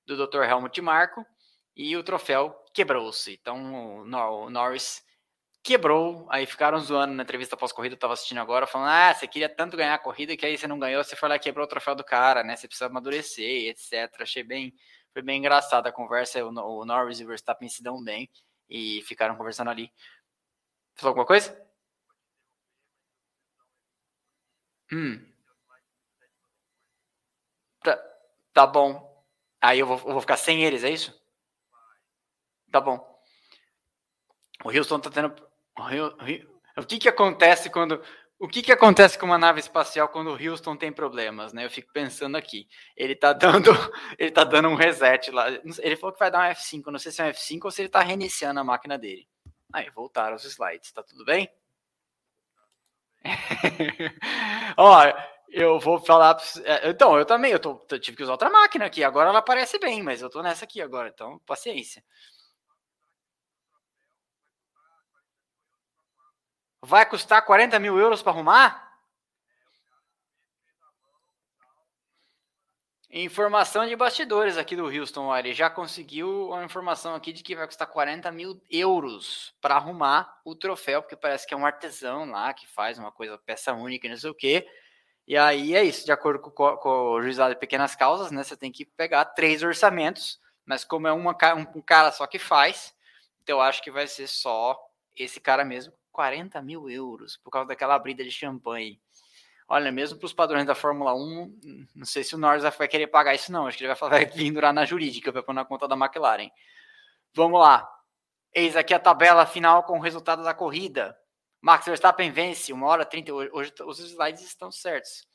do Dr. Helmut Marko e o troféu quebrou-se. Então o Norris quebrou, aí ficaram zoando na entrevista pós-corrida, eu tava assistindo agora, falando, ah, você queria tanto ganhar a corrida que aí você não ganhou, você foi lá e quebrou o troféu do cara, né, você precisa amadurecer, etc. Achei bem, foi bem engraçada a conversa, o, o Norris e o Verstappen se dão bem e ficaram conversando ali. Falou alguma coisa? Hum. Tá, tá bom. Aí eu vou, eu vou ficar sem eles, é isso? Tá bom. O Houston tá tendo. O, o que que acontece quando. O que que acontece com uma nave espacial quando o Houston tem problemas, né? Eu fico pensando aqui. Ele tá dando, ele tá dando um reset lá. Ele falou que vai dar um F5, não sei se é um F5 ou se ele tá reiniciando a máquina dele. Aí, voltaram os slides, tá tudo bem? Ó, eu vou falar. É, então, eu também, eu, tô, eu tive que usar outra máquina aqui. Agora ela aparece bem, mas eu tô nessa aqui agora, então paciência. Vai custar 40 mil euros para arrumar? Informação de bastidores aqui do Houston, olha, já conseguiu uma informação aqui de que vai custar 40 mil euros para arrumar o troféu, porque parece que é um artesão lá que faz uma coisa, peça única, não sei o quê. E aí é isso, de acordo com, com o juizado de pequenas causas, né? Você tem que pegar três orçamentos, mas como é uma, um cara só que faz, então eu acho que vai ser só esse cara mesmo, 40 mil euros, por causa daquela brida de champanhe. Olha, mesmo para os padrões da Fórmula 1, não sei se o Norris vai querer pagar isso, não. Acho que ele vai, vai vindurar na jurídica, vai pôr na conta da McLaren. Vamos lá. Eis aqui a tabela final com o resultado da corrida. Max Verstappen vence, 1 hora 30. Hoje os slides estão certos.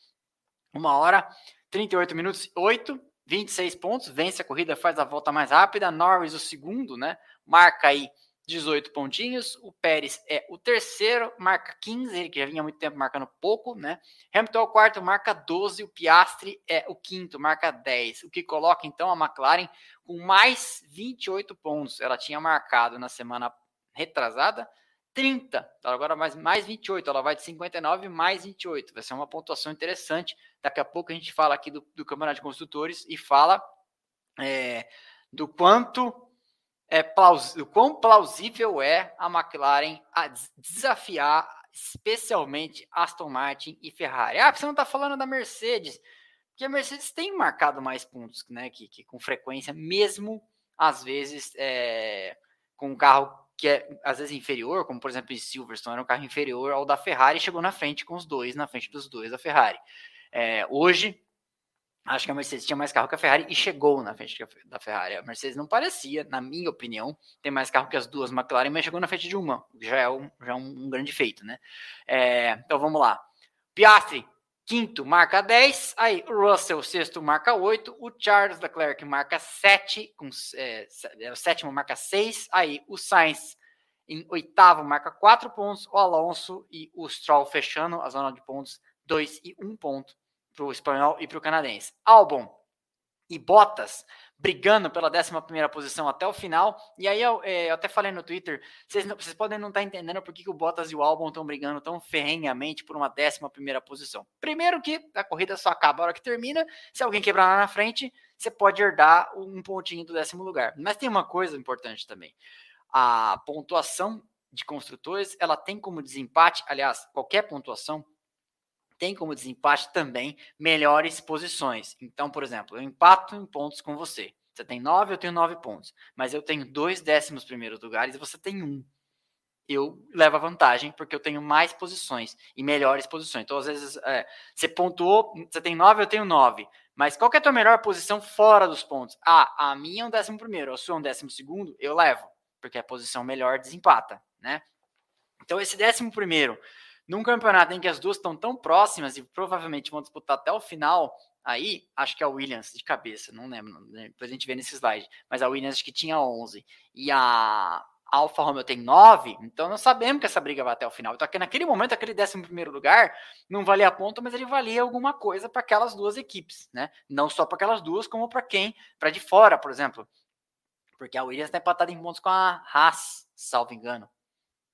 1 hora 38 minutos, 8, 26 pontos. Vence a corrida, faz a volta mais rápida. Norris, o segundo, né? Marca aí 18 pontinhos. O Pérez é o terceiro, marca 15, ele que já vinha muito tempo marcando pouco, né? Hamilton é o quarto, marca 12. O Piastri é o quinto, marca 10. O que coloca então a McLaren com mais 28 pontos. Ela tinha marcado na semana retrasada 30, agora mais, mais 28. Ela vai de 59 mais 28. Vai ser uma pontuação interessante. Daqui a pouco a gente fala aqui do, do Campeonato de Construtores e fala é, do quanto é plaus, o quão plausível é a McLaren a desafiar especialmente Aston Martin e Ferrari. Ah, você não está falando da Mercedes, porque a Mercedes tem marcado mais pontos, né? Que, que com frequência, mesmo às vezes é, com um carro que é às vezes inferior, como por exemplo em Silverstone, era um carro inferior ao da Ferrari, chegou na frente com os dois, na frente dos dois da Ferrari. É, hoje, acho que a Mercedes tinha mais carro que a Ferrari e chegou na frente da Ferrari. A Mercedes não parecia, na minha opinião, ter mais carro que as duas McLaren, mas chegou na frente de uma, já é um, já é um, um grande feito, né? É, então vamos lá. Piastri, quinto, marca 10. Aí Russell, sexto, marca 8. O Charles Leclerc marca 7. Com, é, é, o sétimo marca 6. Aí o Sainz, em oitavo, marca 4 pontos. O Alonso e o Stroll fechando a zona de pontos, 2 e 1 ponto para o espanhol e para o canadense. Albon e Bottas brigando pela 11 posição até o final. E aí eu, é, eu até falei no Twitter, vocês, podem não estar tá entendendo por que, que o Bottas e o Albon estão brigando tão ferrenhamente por uma 11 posição. Primeiro que a corrida só acaba a hora que termina. Se alguém quebrar lá na frente, você pode herdar um pontinho do décimo lugar. Mas tem uma coisa importante também. A pontuação de construtores, ela tem como desempate, aliás, qualquer pontuação tem como desempate também melhores posições. Então, por exemplo, eu empato em pontos com você. Você tem nove, eu tenho nove pontos. Mas eu tenho dois décimos primeiros lugares e você tem um. Eu levo a vantagem porque eu tenho mais posições e melhores posições. Então, às vezes, é, você pontuou, você tem nove, eu tenho nove. Mas qual é a tua melhor posição fora dos pontos? Ah, a minha é um décimo primeiro, a sua é um décimo segundo, eu levo. Porque a posição melhor desempata, né? Então, esse décimo primeiro num campeonato em que as duas estão tão próximas e provavelmente vão disputar até o final, aí acho que a Williams de cabeça, não lembro, depois a gente vê nesse slide, mas a Williams acho que tinha 11 e a Alfa Romeo tem 9, então nós sabemos que essa briga vai até o final. Então, naquele momento, aquele 11 primeiro lugar não valia ponto, mas ele valia alguma coisa para aquelas duas equipes, né? Não só para aquelas duas, como para quem, para de fora, por exemplo. Porque a Williams está empatada em pontos com a Haas, salvo engano.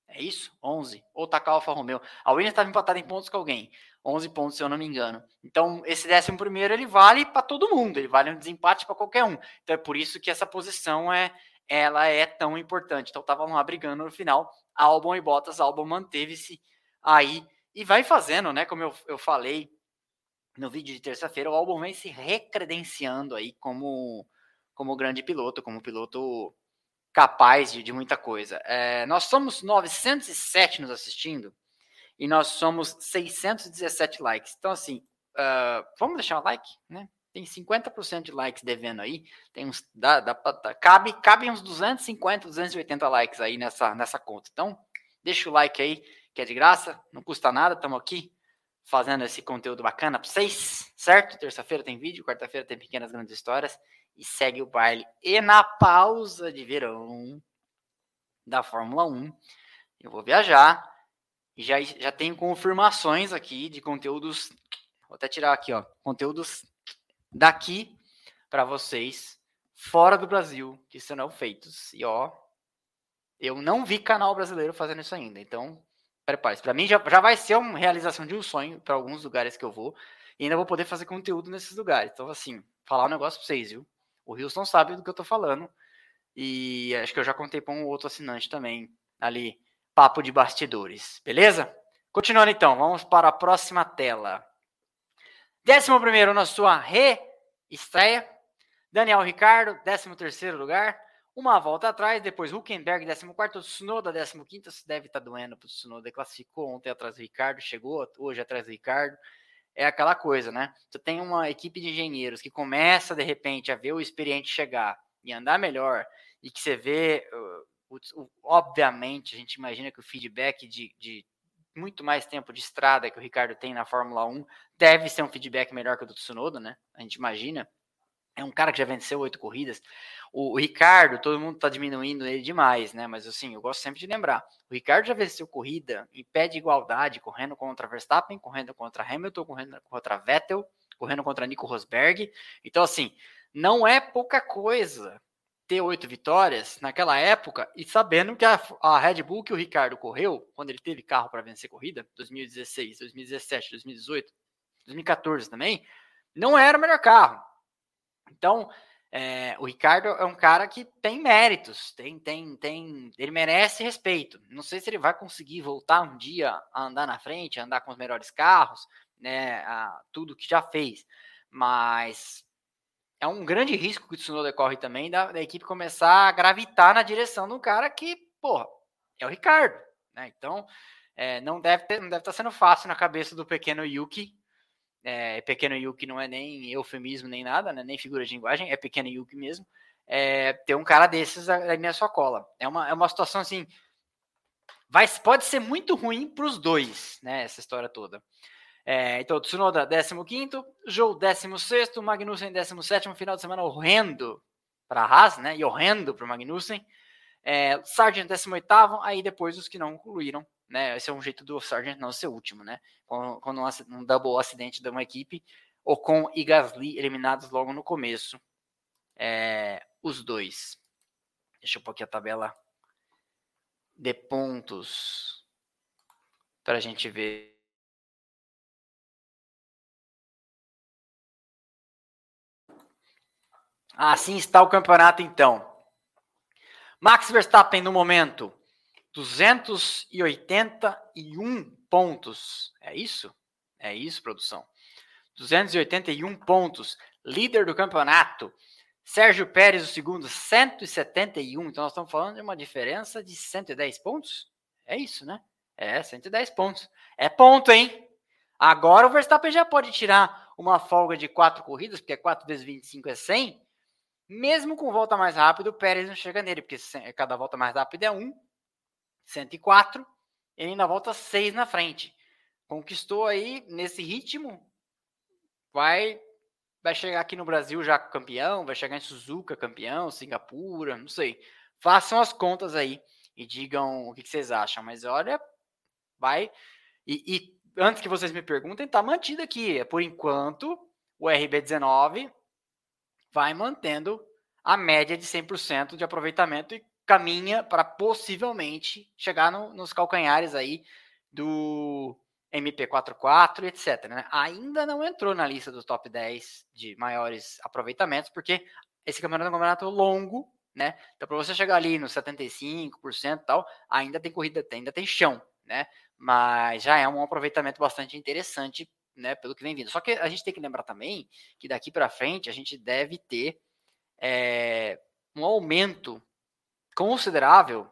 É isso? 11. Ou tá com Alfa Romeo. A Williams estava empatada em pontos com alguém. 11 pontos, se eu não me engano. Então, esse décimo primeiro, ele vale para todo mundo. Ele vale um desempate para qualquer um. Então, é por isso que essa posição é ela é tão importante. Então, estavam lá brigando no final. Albon e Bottas. Albon manteve-se aí e vai fazendo, né? Como eu, eu falei no vídeo de terça-feira, o Albon vem se recredenciando aí como, como grande piloto, como piloto capaz de, de muita coisa. É, nós somos 907 nos assistindo e nós somos 617 likes. Então, assim, uh, vamos deixar o like, né? Tem 50% de likes devendo aí. Tem uns. Dá, dá, dá, cabe, cabe uns 250, 280 likes aí nessa, nessa conta. Então, deixa o like aí, que é de graça, não custa nada, estamos aqui fazendo esse conteúdo bacana para vocês, certo? Terça-feira tem vídeo, quarta-feira tem pequenas grandes histórias e segue o baile. E na pausa de verão da Fórmula 1, eu vou viajar e já, já tenho confirmações aqui de conteúdos. Vou até tirar aqui, ó, conteúdos daqui para vocês fora do Brasil que serão feitos. E ó, eu não vi canal brasileiro fazendo isso ainda, então prepare-se. Para mim já, já vai ser uma realização de um sonho para alguns lugares que eu vou e ainda vou poder fazer conteúdo nesses lugares. Então assim, falar um negócio para vocês, viu? O Wilson sabe do que eu tô falando. E acho que eu já contei para um outro assinante também ali, papo de bastidores. Beleza? Continuando então, vamos para a próxima tela. Décimo primeiro na sua reestreia. Daniel Ricardo, décimo terceiro lugar. Uma volta atrás, depois Huckenberg, 14, Tsunoda, 15. Isso deve estar tá doendo para o Tsunoda. Classificou ontem atrás do Ricardo, chegou hoje atrás do Ricardo é aquela coisa, né? Você tem uma equipe de engenheiros que começa de repente a ver o experiente chegar e andar melhor, e que você vê, uh, obviamente, a gente imagina que o feedback de, de, muito mais tempo de estrada que o Ricardo tem na Fórmula 1 deve ser um feedback melhor que o do Tsunoda, né? A gente imagina. É um cara que já venceu oito corridas. O, o Ricardo, todo mundo está diminuindo ele demais, né? Mas assim, eu gosto sempre de lembrar. O Ricardo já venceu corrida em pé de igualdade, correndo contra Verstappen, correndo contra Hamilton, correndo contra Vettel, correndo contra Nico Rosberg. Então, assim, não é pouca coisa ter oito vitórias naquela época e sabendo que a, a, Red Bull que o Ricardo correu, quando ele teve carro para vencer corrida, 2016, 2017, 2018, 2014 também, não era o melhor carro. Então, É, o Ricardo é um cara que tem méritos, tem, tem, tem, ele merece respeito. Não sei se ele vai conseguir voltar um dia a andar na frente, a andar com os melhores carros, né, a, tudo que já fez, mas é um grande risco que o Tsunoda corre também da, da, equipe começar a gravitar na direção de um cara que, porra, é o Ricardo, né? Então, é, não deve não deve estar sendo fácil na cabeça do pequeno Yuki é, pequeno Yuki não é nem eufemismo nem nada, né, nem figura de linguagem, é pequeno Yuki mesmo. É, ter um cara desses aí na sua cola. É uma, é uma situação assim. Vai, pode ser muito ruim para os dois, né? Essa história toda. É, então, Tsunoda 15, Joe 16, Magnussen 17, final de semana horrendo para a Haas, né? E horrendo para o Magnussen. É, Sargent 18, aí depois os que não concluíram né? Esse é um jeito do Sargent não ser último, né? Quando, quando um, um double acidente de uma equipe, Ocon e Gasly eliminados logo no começo. É, os dois. Deixa eu pôr aqui a tabela de pontos para a gente ver. Assim está o campeonato, então. Max Verstappen no momento 281 pontos. É isso? É isso, produção. 281 pontos. Líder do campeonato. Sérgio Pérez, o segundo, 171. Então, nós estamos falando de uma diferença de 110 pontos? É isso, né? É, 110 pontos. É ponto, hein? Agora o Verstappen já pode tirar uma folga de quatro corridas, porque 4 vezes 25 é 100. Mesmo com volta mais rápido, o Pérez não chega nele, porque cada volta mais rápida é 1. 104, ele ainda volta 6 na frente. Conquistou aí nesse ritmo, vai vai chegar aqui no Brasil já campeão, vai chegar em Suzuka campeão, Singapura, não sei. Façam as contas aí e digam o que, que vocês acham. Mas olha, vai. E, e, antes que vocês me perguntem, tá mantido aqui. Por enquanto, o RB19 vai mantendo a média de 100% de aproveitamento e caminha para possivelmente chegar no, nos calcanhares aí do MP44, etc. Né? Ainda não entrou na lista dos top 10 de maiores aproveitamentos, porque esse campeonato é um campeonato longo, né? Então, para você chegar ali nos 75% e tal, ainda tem corrida, ainda tem chão, né? Mas já é um aproveitamento bastante interessante, né? Pelo que vem vindo. Só que a gente tem que lembrar também que daqui para frente a gente deve ter é, um aumento considerável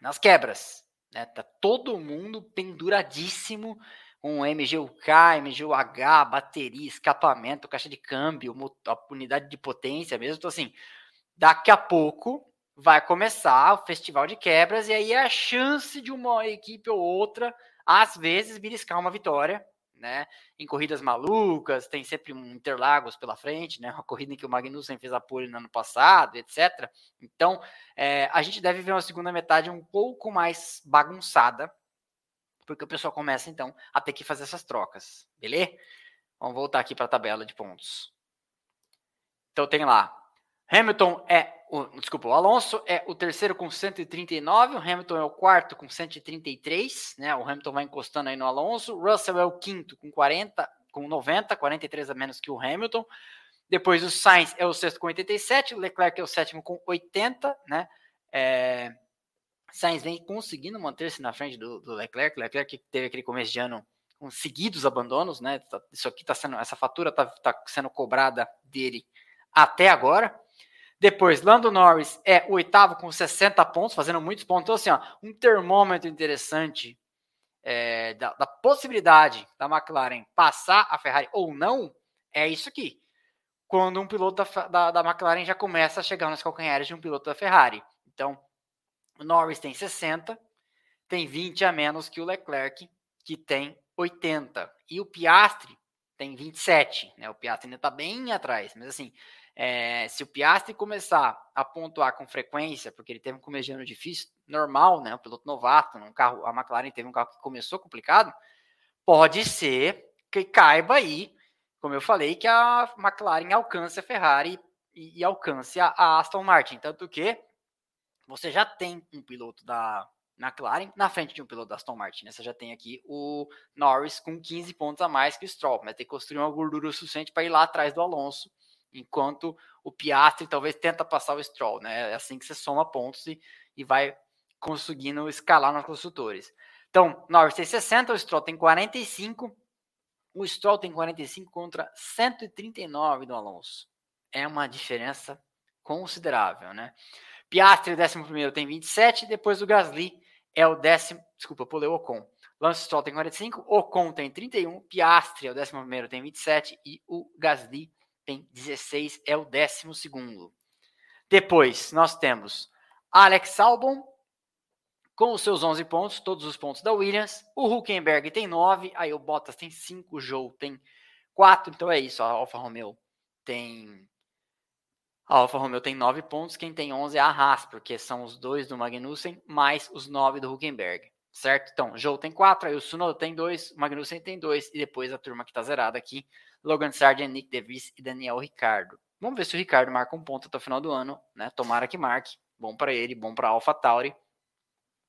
nas quebras. Né? Tá todo mundo penduradíssimo com MGUK, MGUH, bateria, escapamento, caixa de câmbio, unidade de potência mesmo. Então, assim, daqui a pouco vai começar o festival de quebras e aí é a chance de uma equipe ou outra, às vezes, beliscar uma vitória né? Em corridas malucas, tem sempre um Interlagos pela frente, né? Uma corrida em que o Magnussen fez a pole no ano passado, etc. Então, é, a gente deve ver uma segunda metade um pouco mais bagunçada, porque o pessoal começa então a ter que fazer essas trocas, beleza? Vamos voltar aqui para a tabela de pontos. Então tem lá, Hamilton é o, desculpa, o Alonso é o terceiro com 139, o Hamilton é o quarto com 133, né? O Hamilton vai encostando aí no Alonso. Russell é o quinto com 40, com 90, 43 a menos que o Hamilton. Depois o Sainz é o sexto com 87, o Leclerc é o sétimo com 80, né? É, Sainz vem conseguindo manter-se na frente do, do Leclerc. Leclerc que teve aquele começo de ano com seguidos abandonos, né? Tá, isso aqui tá sendo, essa fatura tá, tá sendo cobrada dele até agora. Depois, Lando Norris é o oitavo com 60 pontos, fazendo muitos pontos. Então, assim, ó, um termômetro interessante é, da, da, possibilidade da McLaren passar a Ferrari ou não é isso aqui. Quando um piloto da, da, da McLaren já começa a chegar nos calcanhares de um piloto da Ferrari. Então, o Norris tem 60, tem 20 a menos que o Leclerc, que tem 80. E o Piastri tem 27. Né? O Piastri ainda está bem atrás, mas assim, é, se o Piastri começar a pontuar com frequência, porque ele teve um começo de ano difícil, normal, né? Um piloto novato, um carro, a McLaren teve um carro que começou complicado, pode ser que caiba aí, como eu falei, que a McLaren alcance a Ferrari e, e alcance a, a, Aston Martin. Tanto que você já tem um piloto da McLaren na frente de um piloto da Aston Martin. Né? Você já tem aqui o Norris com 15 pontos a mais que o Stroll, mas tem que construir uma gordura suficiente para ir lá atrás do Alonso enquanto o Piastri talvez tenta passar o Stroll, né? É assim que você soma pontos e, e vai conseguindo escalar nos construtores. Então, Norris tem 60, o Stroll tem 45, o Stroll tem 45 contra 139 do Alonso. É uma diferença considerável, né? Piastri, o 11 tem 27, depois o Gasly é o décimo, desculpa, pulei o Ocon. Lance Stroll tem 45, Ocon tem 31, Piastri é o 11 tem 27 e o Gasly tem 16, é o 12 Depois nós temos Alex Albon com os seus 11 pontos, todos os pontos da Williams. O Huckenberg tem 9, aí o Bottas tem 5, o Joe tem 4, então é isso, a Alfa Romeo tem a Alfa Romeo tem 9 pontos, quem tem 11 é a Haas, porque são os dois do Magnussen mais os 9 do Huckenberg certo? Então, Joe tem 4, aí o Sunoda tem 2, o Magnussen tem 2, e depois a turma que está zerada aqui, Logan Sargent, Nick DeVries e Daniel Ricardo. Vamos ver se o Ricardo marca um ponto até o final do ano, né? Tomara que marque. Bom para ele, bom para a AlphaTauri,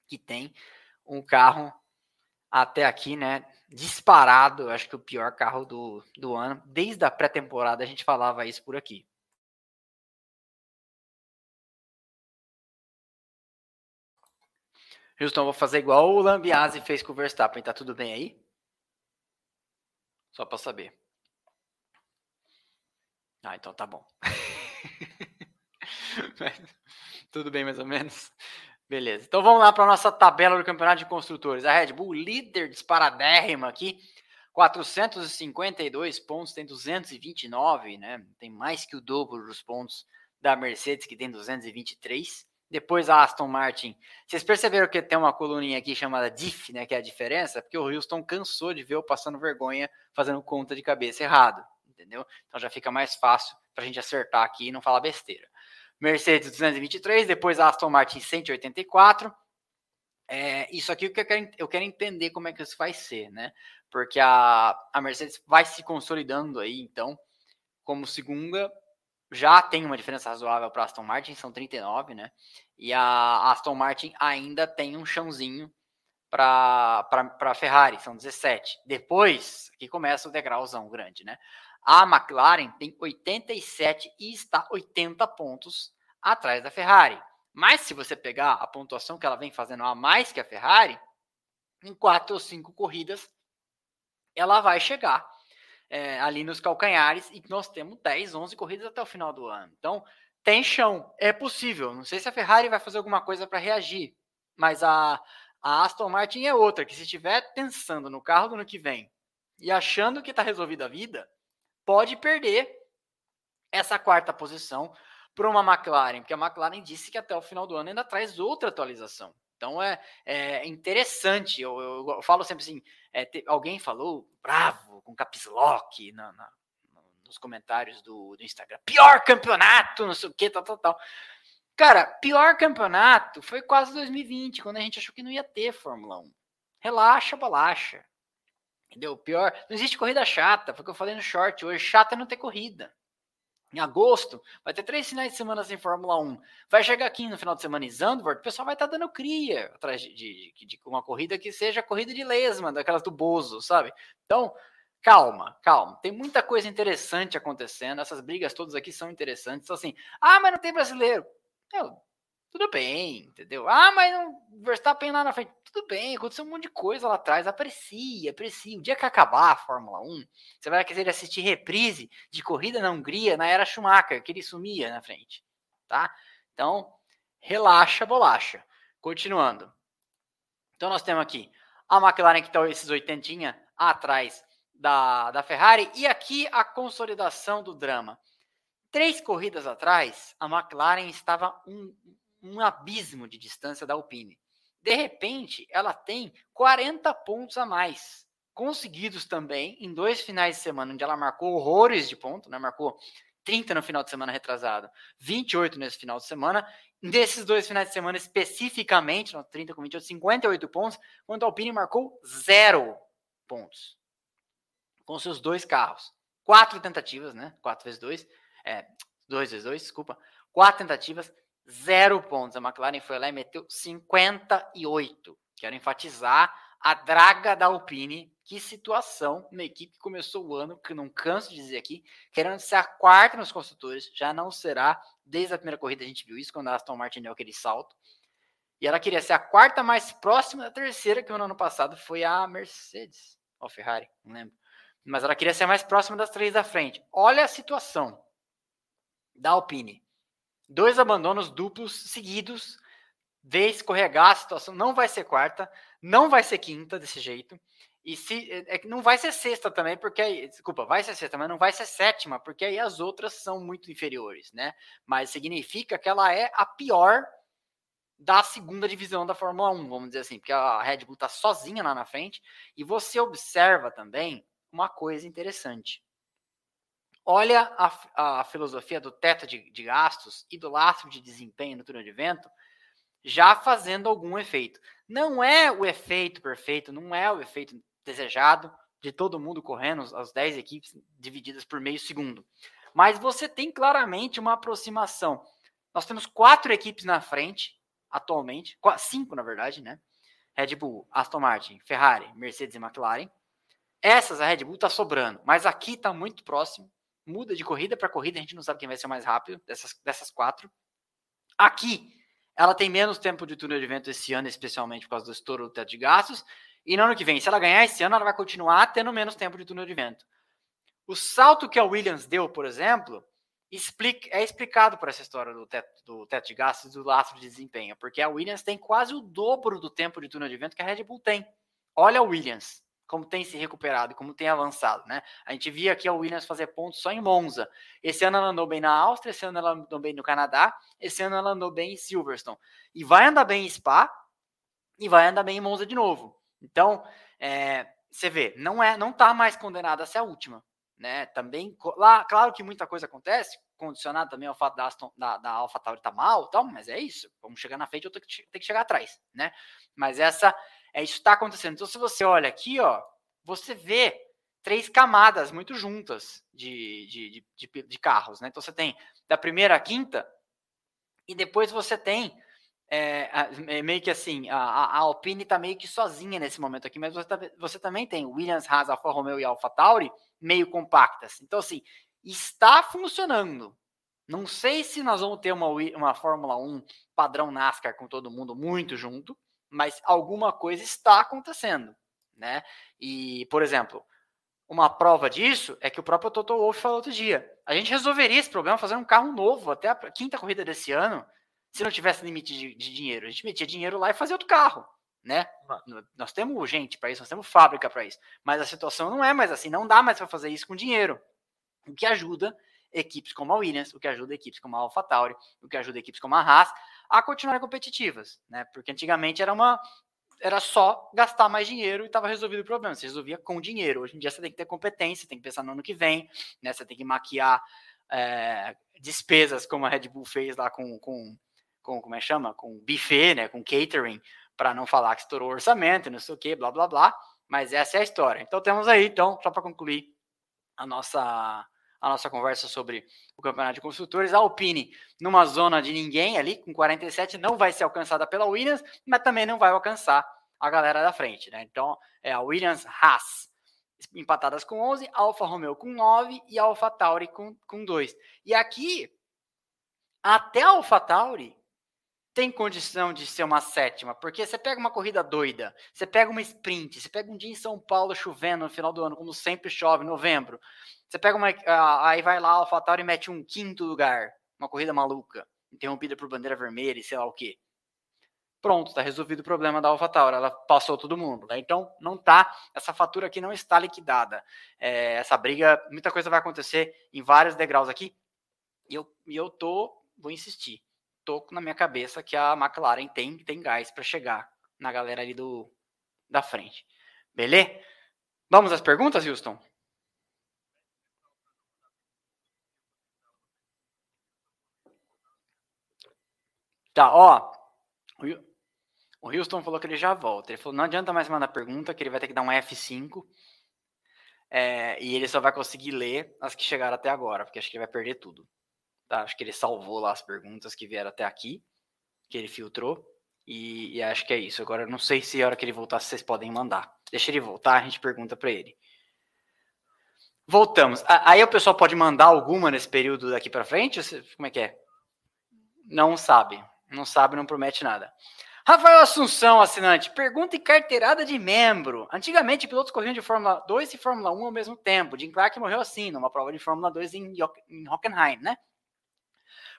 que tem um carro até aqui, né? Disparado, acho que o pior carro do, do ano. Desde a pré-temporada a gente falava isso por aqui. Houston, vou fazer igual o Lambiase fez com o Verstappen. Tá tudo bem aí? Só para saber. Ah, então tá bom. tudo bem, mais ou menos. Beleza. Então vamos lá para a nossa tabela do campeonato de construtores. A Red Bull, líder disparadérrima aqui, 452 pontos, tem 229, né? Tem mais que o dobro dos pontos da Mercedes, que tem 223. Depois a Aston Martin. Vocês perceberam que tem uma coluninha aqui chamada DIF, né? Que é a diferença? Porque o Houston cansou de ver eu passando vergonha fazendo conta de cabeça errado. Entendeu? Então já fica mais fácil para a gente acertar aqui e não falar besteira. Mercedes 223, depois Aston Martin 184. É, isso aqui eu quero, eu quero entender como é que isso vai ser, né? Porque a, a Mercedes vai se consolidando aí, então, como segunda, já tem uma diferença razoável para Aston Martin, são 39, né? E a Aston Martin ainda tem um chãozinho para a Ferrari, são 17. Depois, aqui começa o degrauzão grande, né? A McLaren tem 87 e está 80 pontos atrás da Ferrari. Mas se você pegar a pontuação que ela vem fazendo a mais que a Ferrari, em quatro ou cinco corridas, ela vai chegar é, ali nos calcanhares e nós temos 10, 11 corridas até o final do ano. Então, tem chão, é possível. Não sei se a Ferrari vai fazer alguma coisa para reagir, mas a, a Aston Martin é outra, que se estiver pensando no carro do ano que vem e achando que está resolvida a vida, pode perder essa quarta posição para uma McLaren, porque a McLaren disse que até o final do ano ainda traz outra atualização. Então é, é interessante. Eu, eu, eu, falo sempre assim: é, te, alguém falou bravo com caps lock na, na, nos comentários do, do, Instagram. Pior campeonato, não sei o que, tal, tal, tal. Cara, pior campeonato foi quase 2020, quando a gente achou que não ia ter Fórmula 1. Relaxa, bolacha. Entendeu? Pior, não existe corrida chata, foi o que eu falei no short hoje. Chata é não ter corrida em agosto, vai ter três finais de semana sem Fórmula 1. Vai chegar aqui no final de semana em Zandvoort, o pessoal vai estar tá dando cria atrás de, de, de, uma corrida que seja corrida de lesma, daquelas do Bozo, sabe? Então, calma, calma. Tem muita coisa interessante acontecendo. Essas brigas todas aqui são interessantes. Então, assim, ah, mas não tem brasileiro. Meu, tudo bem, entendeu? Ah, mas não, Verstappen lá na frente, tudo bem, aconteceu um monte de coisa lá atrás, aprecia, aprecia. O dia que acabar a Fórmula 1, você vai querer assistir reprise de corrida na Hungria na era Schumacher, que ele sumia na frente, tá? Então, relaxa, bolacha. Continuando. Então, nós temos aqui a McLaren que está esses oitentinha atrás da, da Ferrari, e aqui a consolidação do drama. Três corridas atrás, a McLaren estava um, um abismo de distância da Alpine. De repente, ela tem 40 pontos a mais, conseguidos também em dois finais de semana, onde ela marcou horrores de ponto, né? marcou 30 no final de semana retrasado, 28 nesse final de semana. Nesses dois finais de semana, especificamente, no 30 com 28, 58 pontos, quando a Alpine marcou zero pontos com seus dois carros. Quatro tentativas, né? 4 vezes 2, é, 2 vezes 2, desculpa. Quatro tentativas, zero pontos. A McLaren foi lá e meteu 58. Quero enfatizar A draga da Alpine. Que situação. Uma equipe que começou o ano, que não canso de dizer aqui, querendo ser a quarta nos construtores. Já não será. Desde a primeira corrida a gente viu isso, quando a Aston Martin deu aquele salto. E ela queria ser a quarta mais próxima da terceira, que no ano passado foi a Mercedes. Ou Ferrari, não lembro. Mas ela queria ser mais próxima das três da frente. Olha a situação da Alpine. Dois abandonos duplos seguidos. Vê escorregar a situação. Não vai ser quarta, não vai ser quinta desse jeito. E se é, é não vai ser sexta também, porque desculpa, vai ser sexta, mas não vai ser sétima, porque aí as outras são muito inferiores, né? Mas significa que ela é a pior da segunda divisão da Fórmula 1, vamos dizer assim, porque a Red Bull está sozinha lá na frente. E você observa também uma coisa interessante. Olha a, a filosofia do teto de, de, gastos e do lastro de desempenho no túnel de vento já fazendo algum efeito. Não é o efeito perfeito, não é o efeito desejado de todo mundo correndo, as 10 equipes divididas por meio segundo. Mas você tem claramente uma aproximação. Nós temos quatro equipes na frente, atualmente, cinco na verdade, né? Red Bull, Aston Martin, Ferrari, Mercedes e McLaren. Essas a Red Bull tá sobrando, mas aqui tá muito próximo. Muda de corrida para corrida, a gente não sabe quem vai ser mais rápido dessas, dessas quatro. Aqui, ela tem menos tempo de túnel de vento esse ano, especialmente por causa do estouro do teto de gastos. E no ano que vem, se ela ganhar esse ano, ela vai continuar tendo menos tempo de túnel de vento. O salto que a Williams deu, por exemplo, explica, é explicado por essa história do teto, do teto de gastos e do lastro de desempenho, porque a Williams tem quase o dobro do tempo de túnel de vento que a Red Bull tem. Olha a Williams, como tem se recuperado, como tem avançado, né? A gente via aqui a Williams fazer pontos só em Monza. Esse ano ela andou bem na Áustria, esse ano ela andou bem no Canadá, esse ano ela andou bem em Silverstone. E vai andar bem em Spa e vai andar bem em Monza de novo. Então, é, você vê, não é, não tá mais condenada a ser a última né? Também, lá, claro que muita coisa acontece, condicionado também ao fato da, Aston, da, da AlphaTauri tá mal, tal, mas é isso. Vamos chegar na frente, eu tenho que, tenho que chegar atrás, né? Mas essa, é isso está acontecendo. Então, se você olha aqui, ó, você vê três camadas muito juntas de, de, de, de carros, né? Então, você tem da primeira à quinta, e depois você tem é, é, meio que assim, a, a Alpine está meio que sozinha nesse momento aqui, mas você, tá, você também tem Williams, Haas, Alfa Romeo e Alfa Tauri meio compactas. Então, assim, está funcionando. Não sei se nós vamos ter uma, uma Fórmula 1 padrão NASCAR com todo mundo muito junto, mas alguma coisa está acontecendo, né? E, por exemplo, uma prova disso é que o próprio Toto Wolff falou outro dia. A gente resolveria esse problema fazendo um carro novo até a quinta corrida desse ano, se não tivesse limite de, de dinheiro. A gente metia dinheiro lá e fazia outro carro né? Nós temos gente para isso, nós temos fábrica para isso, mas a situação não é mais assim, não dá mais para fazer isso com dinheiro. O que ajuda equipes como a Williams, o que ajuda equipes como a AlphaTauri, o que ajuda equipes como a Haas a continuarem competitivas, né? Porque antigamente era uma era só gastar mais dinheiro e estava resolvido o problema. Você resolvia com dinheiro. Hoje em dia você tem que ter competência, tem que pensar no ano que vem, né? Você tem que maquiar é, despesas como a Red Bull fez lá com, com, com como é que chama? Com buffet, né? Com catering para não falar que estourou o orçamento, não sei o que, blá blá blá. Mas essa é a história. Então temos aí, então, só para concluir a nossa a nossa conversa sobre o campeonato de construtores, a Alpine numa zona de ninguém ali com 47 não vai ser alcançada pela Williams, mas também não vai alcançar a galera da frente, né? Então é a Williams Haas empatadas com 11, Alfa Romeo com 9 e Alfa Tauri com, com 2. E aqui até a Alfa Tauri tem condição de ser uma sétima, porque você pega uma corrida doida, você pega uma sprint, você pega um dia em São Paulo chovendo no final do ano, como sempre chove, novembro. Você pega uma. Aí vai lá, a AlphaTauri e mete um quinto lugar, uma corrida maluca, interrompida por bandeira vermelha e sei lá o quê. Pronto, está resolvido o problema da AlphaTauri, ela passou todo mundo. Né? Então, não tá, essa fatura aqui não está liquidada. É, essa briga, muita coisa vai acontecer em vários degraus aqui, e eu, e eu tô, vou insistir tô na minha cabeça que a McLaren tem, tem gás para chegar na galera ali do, da frente. Beleza? Vamos às perguntas, Houston? Tá, ó. O Houston falou que ele já volta. Ele falou: não adianta mais mandar pergunta, que ele vai ter que dar um F5. É, e ele só vai conseguir ler as que chegaram até agora, porque acho que ele vai perder tudo. Tá? Acho que ele salvou lá as perguntas que vieram até aqui, que ele filtrou, E, e, acho que é isso. Agora, não sei se a hora que ele voltar vocês podem mandar. Deixa ele voltar, a gente pergunta para ele. Voltamos. Aí o pessoal pode mandar alguma nesse período daqui para frente? Como é que é? Não sabe. Não sabe, não promete nada. Rafael Assunção, assinante. Pergunta e carteirada de membro. Antigamente, pilotos corriam de Fórmula 2 e Fórmula 1 ao mesmo tempo. Jim Clark morreu assim, numa prova de Fórmula 2 em, em Hockenheim, né?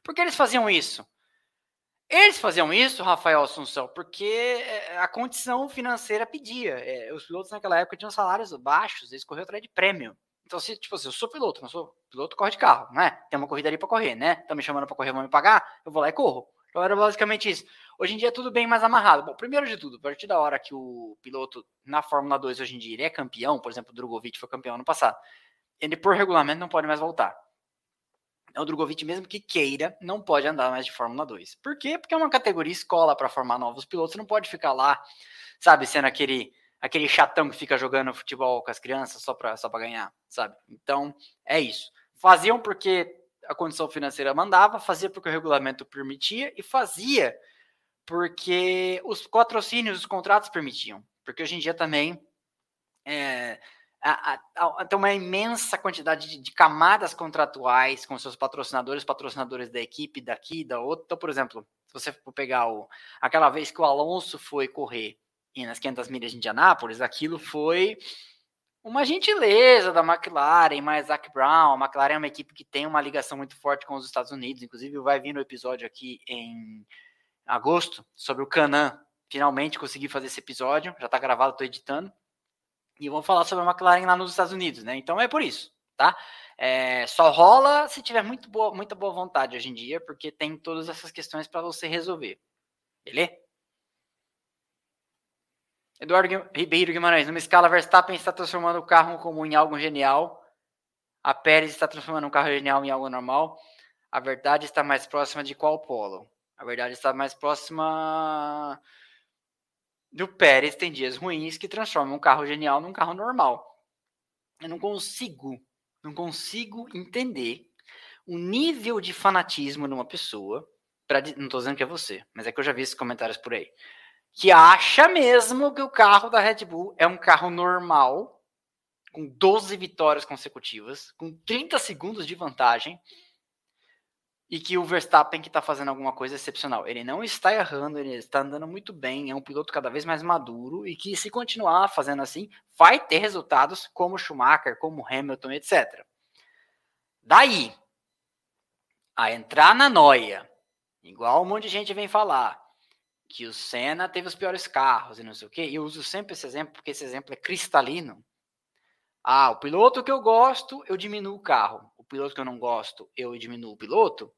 Por que eles faziam isso? Eles faziam isso, Rafael Assunção, porque eh, a condição financeira pedia. Eh, os pilotos naquela época tinham salários baixos, eles corriam atrás de prêmio. Então, se, tipo assim, eu sou piloto, não sou piloto, corre de carro, né? Tem uma corrida ali para correr, né? Estão me chamando para correr, vão me pagar, eu vou lá e corro. Então era basicamente isso. Hoje em dia é tudo bem mais amarrado. Bom, primeiro de tudo, a partir da hora que o piloto na Fórmula 2 hoje em dia ele é campeão, por exemplo, o Drogovic foi campeão ano passado, ele por regulamento não pode mais voltar. Então, o Drogovic, mesmo que queira, não pode andar mais de Fórmula 2. Por quê? Porque é uma categoria escola para formar novos pilotos. Não pode ficar lá, sabe, sendo aquele aquele chatão que fica jogando futebol com as crianças só para só ganhar, sabe? Então, é isso. Faziam porque a condição financeira mandava, fazia porque o regulamento permitia e fazia porque os patrocínios, os contratos permitiam. Porque hoje em dia também é, tem uma imensa quantidade de, de, camadas contratuais com seus patrocinadores, patrocinadores da equipe, daqui, da outra. Então, por exemplo, se você for pegar o, aquela vez que o Alonso foi correr nas 500 milhas de Indianápolis, aquilo foi uma gentileza da McLaren, mais Zach Brown. A McLaren é uma equipe que tem uma ligação muito forte com os Estados Unidos, inclusive vai vir no episódio aqui em agosto sobre o Canan. Finalmente consegui fazer esse episódio, já está gravado, estou editando. E vamos falar sobre a McLaren lá nos Estados Unidos, né? Então é por isso, tá? É, só rola se tiver muito boa, muita boa vontade hoje em dia, porque tem todas essas questões para você resolver. Beleza? Eduardo Ribeiro Guimarães, numa escala, Verstappen está transformando o carro comum em algo genial. A Pérez está transformando um carro genial em algo normal. A verdade está mais próxima de qual polo? A verdade está mais próxima do Pérez. Tem dias ruins que transformam um carro genial num carro normal. Eu não consigo, não consigo entender o nível de fanatismo numa pessoa. Pra, não estou dizendo que é você, mas é que eu já vi esses comentários por aí que acha mesmo que o carro da Red Bull é um carro normal, com 12 vitórias consecutivas, com 30 segundos de vantagem, e que o Verstappen que está fazendo alguma coisa excepcional. Ele não está errando, ele está andando muito bem, é um piloto cada vez mais maduro e que se continuar fazendo assim, vai ter resultados como Schumacher, como Hamilton, etc. Daí a entrar na noia, igual um monte de gente vem falar, que o Senna teve os piores carros e não sei o quê. E eu uso sempre esse exemplo porque esse exemplo é cristalino. Ah, o piloto que eu gosto, eu diminuo o carro. O piloto que eu não gosto, eu diminuo o piloto?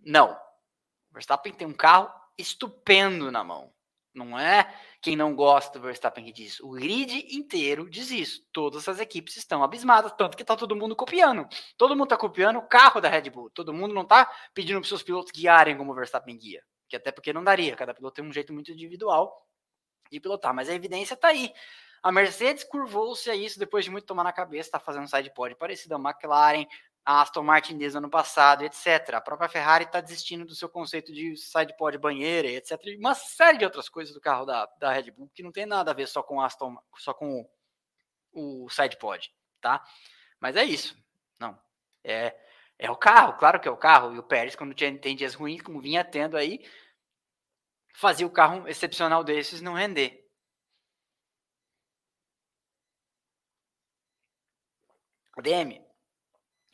Não. O Verstappen tem um carro estupendo na mão. Não é quem não gosta do Verstappen que diz. O grid inteiro diz isso. Todas as equipes estão abismadas, tanto que está todo mundo copiando. Todo mundo está copiando o carro da Red Bull. Todo mundo não está pedindo para seus pilotos guiarem como o Verstappen guia que até porque não daria, cada piloto tem um jeito muito individual de pilotar, mas a evidência está aí. A Mercedes curvou-se a isso depois de muito tomar na cabeça, está fazendo um side pod parecido à McLaren, a Aston Martin desde o ano passado, etc. A própria Ferrari está desistindo do seu conceito de side pod banheira, etc. E uma série de outras coisas do carro da, da Red Bull que não tem nada a ver só com Aston, só com o, o side pod, tá? Mas é isso. Não. É, é o carro, claro que é o carro. E o Pérez, quando tinha, tem dias ruins, como vinha tendo aí, fazia o carro excepcional desses não render. DM.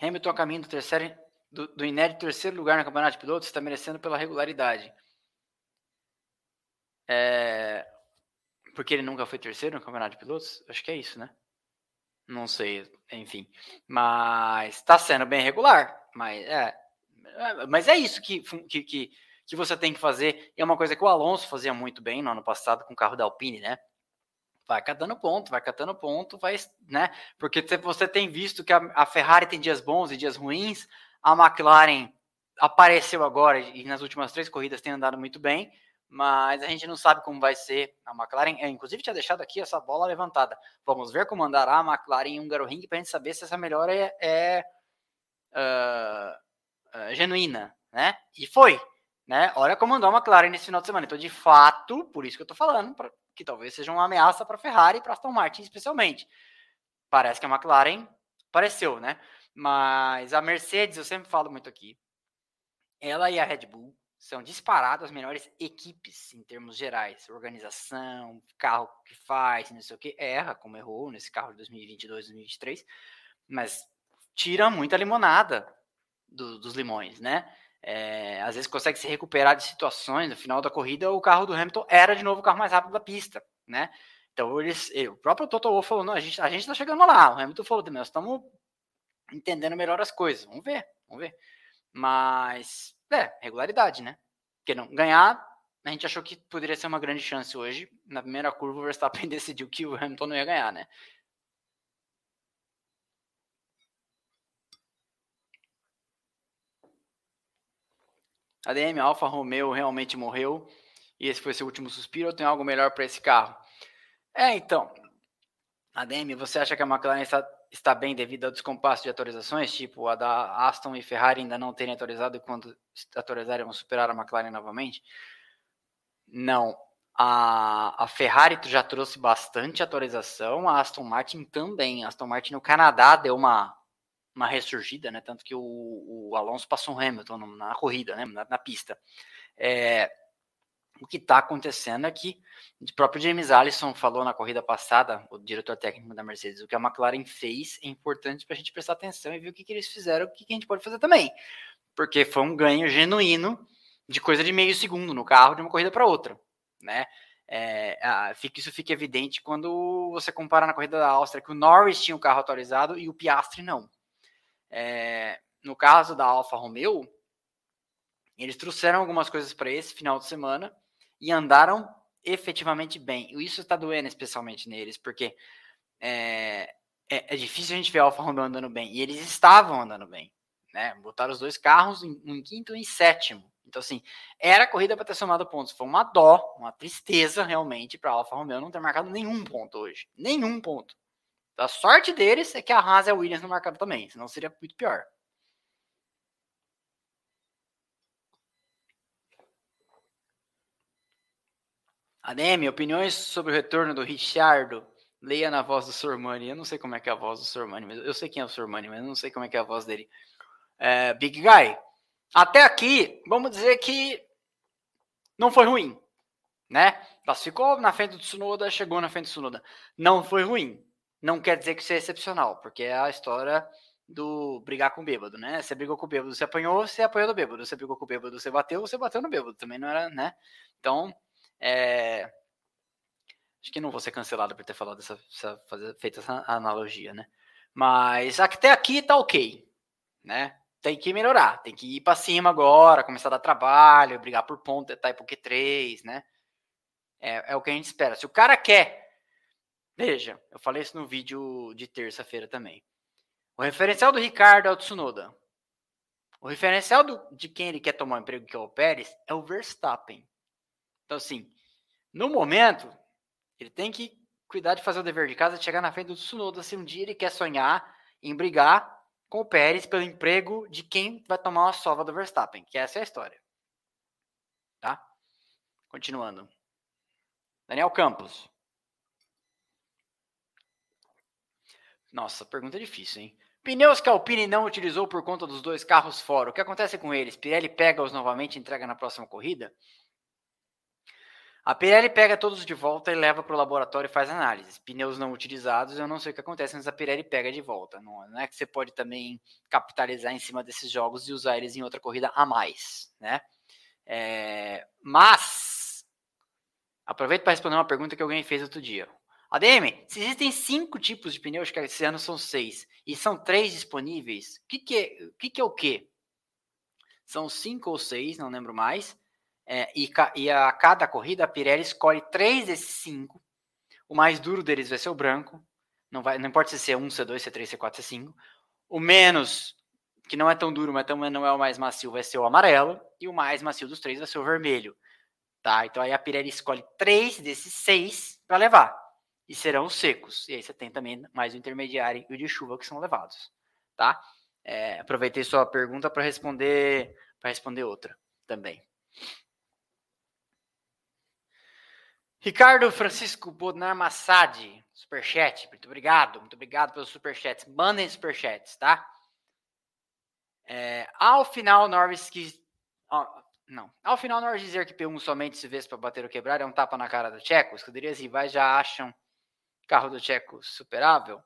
Hamilton a caminho do terceiro do, do inédito terceiro lugar no campeonato de pilotos está merecendo pela regularidade. É, porque ele nunca foi terceiro no campeonato de pilotos? Acho que é isso, né? Não sei, enfim. Mas está sendo bem regular. Mas é, é, mas é isso que, que, que, que você tem que fazer. E é uma coisa que o Alonso fazia muito bem no ano passado com o carro da Alpine, né? Vai catando ponto, vai catando ponto, vai, né? Porque você tem visto que a, a Ferrari tem dias bons e dias ruins, a McLaren apareceu agora e nas últimas três corridas tem andado muito bem mas a gente não sabe como vai ser a McLaren. Eu, inclusive, tinha deixado aqui essa bola levantada. Vamos ver como andará a McLaren em Húngaro Ring para a gente saber se essa melhora é, é uh, uh, genuína, né? E foi. Né? Olha como andou a McLaren nesse final de semana. Então, de fato, por isso que eu estou falando, pra, que talvez seja uma ameaça para a Ferrari e para Aston Martin, especialmente. Parece que a McLaren apareceu, né? Mas a Mercedes, eu sempre falo muito aqui, ela e a Red Bull são disparadas as melhores equipes em termos gerais. Organização, carro que faz, não sei o que. Erra, como errou nesse carro de 2022, 2023. Mas tira muita limonada do, dos limões, né? É, às vezes consegue se recuperar de situações. No final da corrida, o carro do Hamilton era de novo o carro mais rápido da pista, né? Então, eles, o próprio Toto Wolff falou: não, a gente, a gente tá chegando lá. O Hamilton falou nós estamos entendendo melhor as coisas. Vamos ver, vamos ver. Mas, é, regularidade, né? Porque não ganhar, a gente achou que poderia ser uma grande chance hoje. Na primeira curva, o Verstappen decidiu que o Hamilton não ia ganhar, né? A DM Alfa Romeo realmente morreu e esse foi seu último suspiro ou tem algo melhor para esse carro? É, então, ADM, você acha que a McLaren está, está bem devido ao descompasso de atualizações, tipo a da Aston e Ferrari ainda não terem atualizado e quando atualizarem vão superar a McLaren novamente? Não. A, a Ferrari já trouxe bastante atualização, a Aston Martin também. A Aston Martin no Canadá deu uma, uma ressurgida, né? Tanto que o, o Alonso passou o Hamilton na corrida, né? Na, na pista. É, o que está acontecendo é que o próprio James Allison falou na corrida passada, o diretor técnico da Mercedes, o que a McLaren fez é importante para a gente prestar atenção e ver o que, que eles fizeram, o que, que a gente pode fazer também. Porque foi um ganho genuíno de coisa de meio segundo no carro de uma corrida para outra, né? É, fica, isso fica evidente quando você compara na corrida da Áustria que o Norris tinha o carro atualizado e o Piastri não. É, no caso da Alfa Romeo, eles trouxeram algumas coisas para esse final de semana e andaram efetivamente bem. E isso está doendo especialmente neles, porque é, é, é, difícil a gente ver a Alfa Romeo andando bem. E eles estavam andando bem. Né? Botaram os dois carros em, em quinto e em sétimo. Então, assim, era corrida para ter somado pontos. Foi uma dó, uma tristeza realmente para a Alfa Romeo não ter marcado nenhum ponto hoje. Nenhum ponto. A sorte deles é que a Haas e a Williams não marcaram também, senão seria muito pior. ADM, opiniões sobre o retorno do Richardo. Leia na voz do Sormani. Eu não sei como é que é a voz do Sormani, mas eu sei quem é o Sormani, mas eu não sei como é que é a voz dele. É, Big Guy, até aqui, vamos dizer que não foi ruim, né? Classificou na frente do Tsunoda, chegou na frente do Tsunoda. Não foi ruim. Não quer dizer que isso é excepcional, porque é a história do brigar com o bêbado, né? Você brigou com o bêbado, você apanhou, você apanhou do bêbado. Você brigou com o bêbado, você bateu, você bateu no bêbado. Também não era, né? Então, é... Acho que não vou ser cancelado por ter falado essa, essa fazer, feito essa analogia, né? Mas até aqui tá ok, né? Tem que melhorar, tem que ir para cima agora, começar a dar trabalho, brigar por ponto, tentar ir pro Q3, né? É, é o que a gente espera. Se o cara quer, veja, eu falei isso no vídeo de terça-feira também. O referencial do Ricardo é o Tsunoda. O referencial do, de quem ele quer tomar o emprego, que é o Pérez, é o Verstappen. Então, assim, no momento, ele tem que cuidar de fazer o dever de casa, chegar na frente do Tsunoda se um dia ele quer sonhar em brigar com o Pérez pelo emprego de quem vai tomar a sova do Verstappen, que essa é a história. Tá? Continuando. Daniel Campos. Nossa, pergunta difícil, hein? Pneus que a Alpine não utilizou por conta dos dois carros fora. O que acontece com eles? Pirelli pega-os novamente e entrega na próxima corrida? A Pirelli pega todos de volta e leva para o laboratório e faz análises. Pneus não utilizados, eu não sei o que acontece, mas a Pirelli pega de volta. Não, não é que você pode também capitalizar em cima desses jogos e usar eles em outra corrida a mais, né? É, mas aproveito para responder uma pergunta que alguém fez outro dia. ADM, se existem cinco tipos de pneus, que esse ano são seis, e são três disponíveis, o que, que, é, que, que é o quê? São cinco ou seis, não lembro mais. É, e, e, a cada corrida a Pirelli escolhe três desses cinco. O mais duro deles vai ser o branco. Não, vai, não importa se é C1, C2, C3, C4, C5. O menos, que não é tão duro, mas também não é o mais macio, vai ser o amarelo. E o mais macio dos três vai ser o vermelho. Tá? Então aí a Pirelli escolhe três desses seis para levar. E serão os secos. E aí você tem também mais o intermediário e o de chuva que são levados. Tá? É, aproveitei sua pergunta para responder para responder outra também. Ricardo Francisco Bodnar Massad, superchat, muito obrigado, muito obrigado pelos superchats. Mandem superchats, tá? É, ao final, Norris quis. não. Ao final, Norris dizer que P1 somente se vê para bater ou quebrar é um tapa na cara do Tcheco. Escuderias rivais já acham carro do Tcheco superável.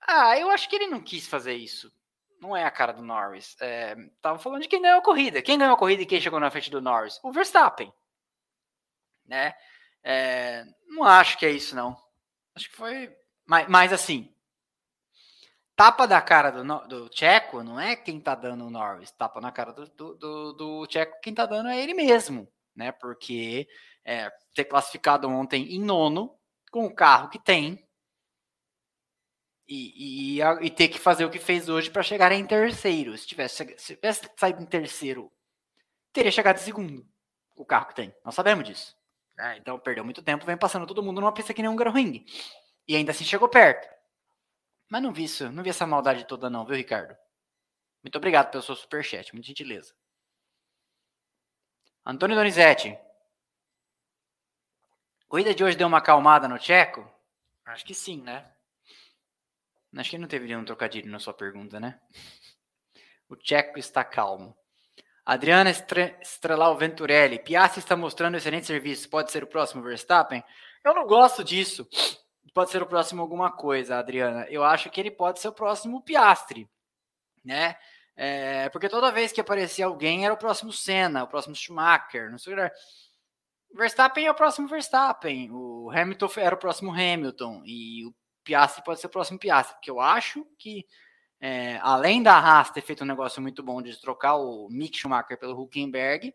Ah, eu acho que ele não quis fazer isso. Não é a cara do Norris. É, tava falando de quem ganhou a corrida. Quem ganhou a corrida e quem chegou na frente do Norris? O Verstappen. Né? É, não acho que é isso, não. Acho que foi. Mas, mas assim, tapa da cara do, do Tcheco não é quem tá dando o Norris. Tapa na cara do, do, do, do Tcheco, quem tá dando é ele mesmo. Né? Porque é, ter classificado ontem em nono, com o carro que tem, e, e, e, ter que fazer o que fez hoje para chegar em terceiro. Se tivesse, se tivesse saído em terceiro, teria chegado em segundo o carro que tem. Nós sabemos disso. Né? Então perdeu muito tempo, vem passando todo mundo numa pista que nem um Ring. E ainda assim chegou perto. Mas não vi isso, não vi essa maldade toda não, viu, Ricardo? Muito obrigado pelo seu superchat, muito gentileza. Antônio Donizete. Corrida de hoje deu uma acalmada no Tcheco? Acho que sim, né? Acho que não teve nenhum trocadilho na sua pergunta, né? O Tcheco está calmo. Adriana Estrelau Venturelli. Piastri está mostrando excelente serviço. Pode ser o próximo Verstappen? Eu não gosto disso. Pode ser o próximo alguma coisa, Adriana. Eu acho que ele pode ser o próximo Piastri, né? É, porque toda vez que aparecia alguém era o próximo Senna, o próximo Schumacher, não sei o que. Verstappen é o próximo Verstappen, o Hamilton era o próximo Hamilton e o Piastri pode ser o próximo Piastri, porque eu acho que, é, além da Haas ter feito um negócio muito bom de trocar o Mick Schumacher pelo Huckenberg,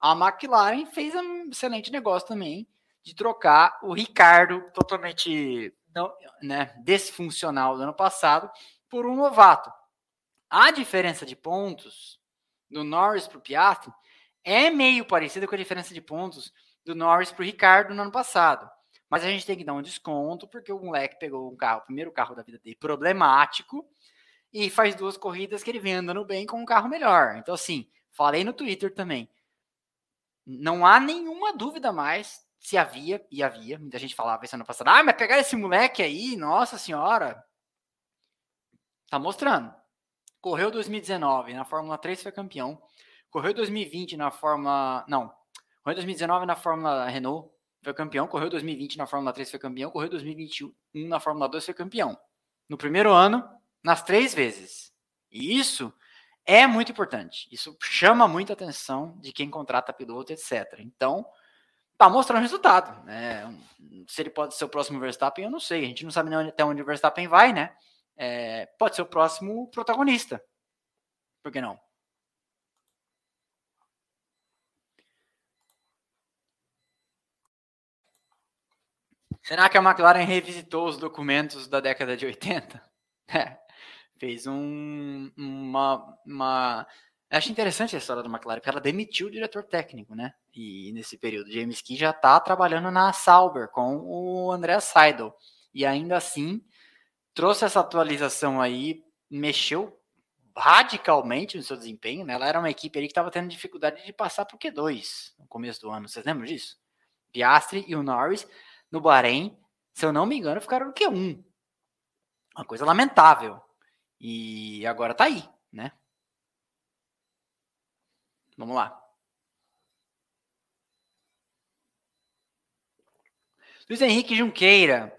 a McLaren fez um excelente negócio também de trocar o Ricardo, totalmente né, desfuncional do ano passado, por um novato. A diferença de pontos do Norris para o Piastri é meio parecida com a diferença de pontos do Norris para o Ricardo no ano passado. Mas a gente tem que dar um desconto, porque o moleque pegou um carro, o primeiro carro da vida dele, problemático, e faz duas corridas que ele vem andando bem com um carro melhor. Então, assim, falei no Twitter também. Não há nenhuma dúvida mais se havia, e havia, muita gente falava isso ano passado, ah, mas pegar esse moleque aí, nossa senhora, tá mostrando. Correu 2019, na Fórmula 3 foi campeão. Correu 2020 na Fórmula. Não. Correu 2019 na Fórmula Renault, foi campeão, correu 2020 na Fórmula 3, foi campeão, correu 2021 na Fórmula 2, foi campeão. No primeiro ano, nas três vezes. E isso é muito importante. Isso chama muita atenção de quem contrata piloto, etc. Então, tá mostrando resultado. Né? Se ele pode ser o próximo Verstappen, eu não sei. A gente não sabe nem até onde o Verstappen vai, né? É, pode ser o próximo protagonista. Por que não? Será que a McLaren revisitou os documentos da década de 80? É, fez um, uma, uma. Acho interessante a história da McLaren, porque ela demitiu o diretor técnico, né? E nesse período, James Key já está trabalhando na Sauber com o André Seidel. E ainda assim, trouxe essa atualização aí, mexeu radicalmente no seu desempenho, né? Ela era uma equipe ali que estava tendo dificuldade de passar para o Q2 no começo do ano. Vocês lembram disso? Piastri e o Norris no Bahrein, se eu não me engano, ficaram no Q1. Uma coisa lamentável. E agora tá aí, né? Vamos lá. Luiz Henrique Junqueira,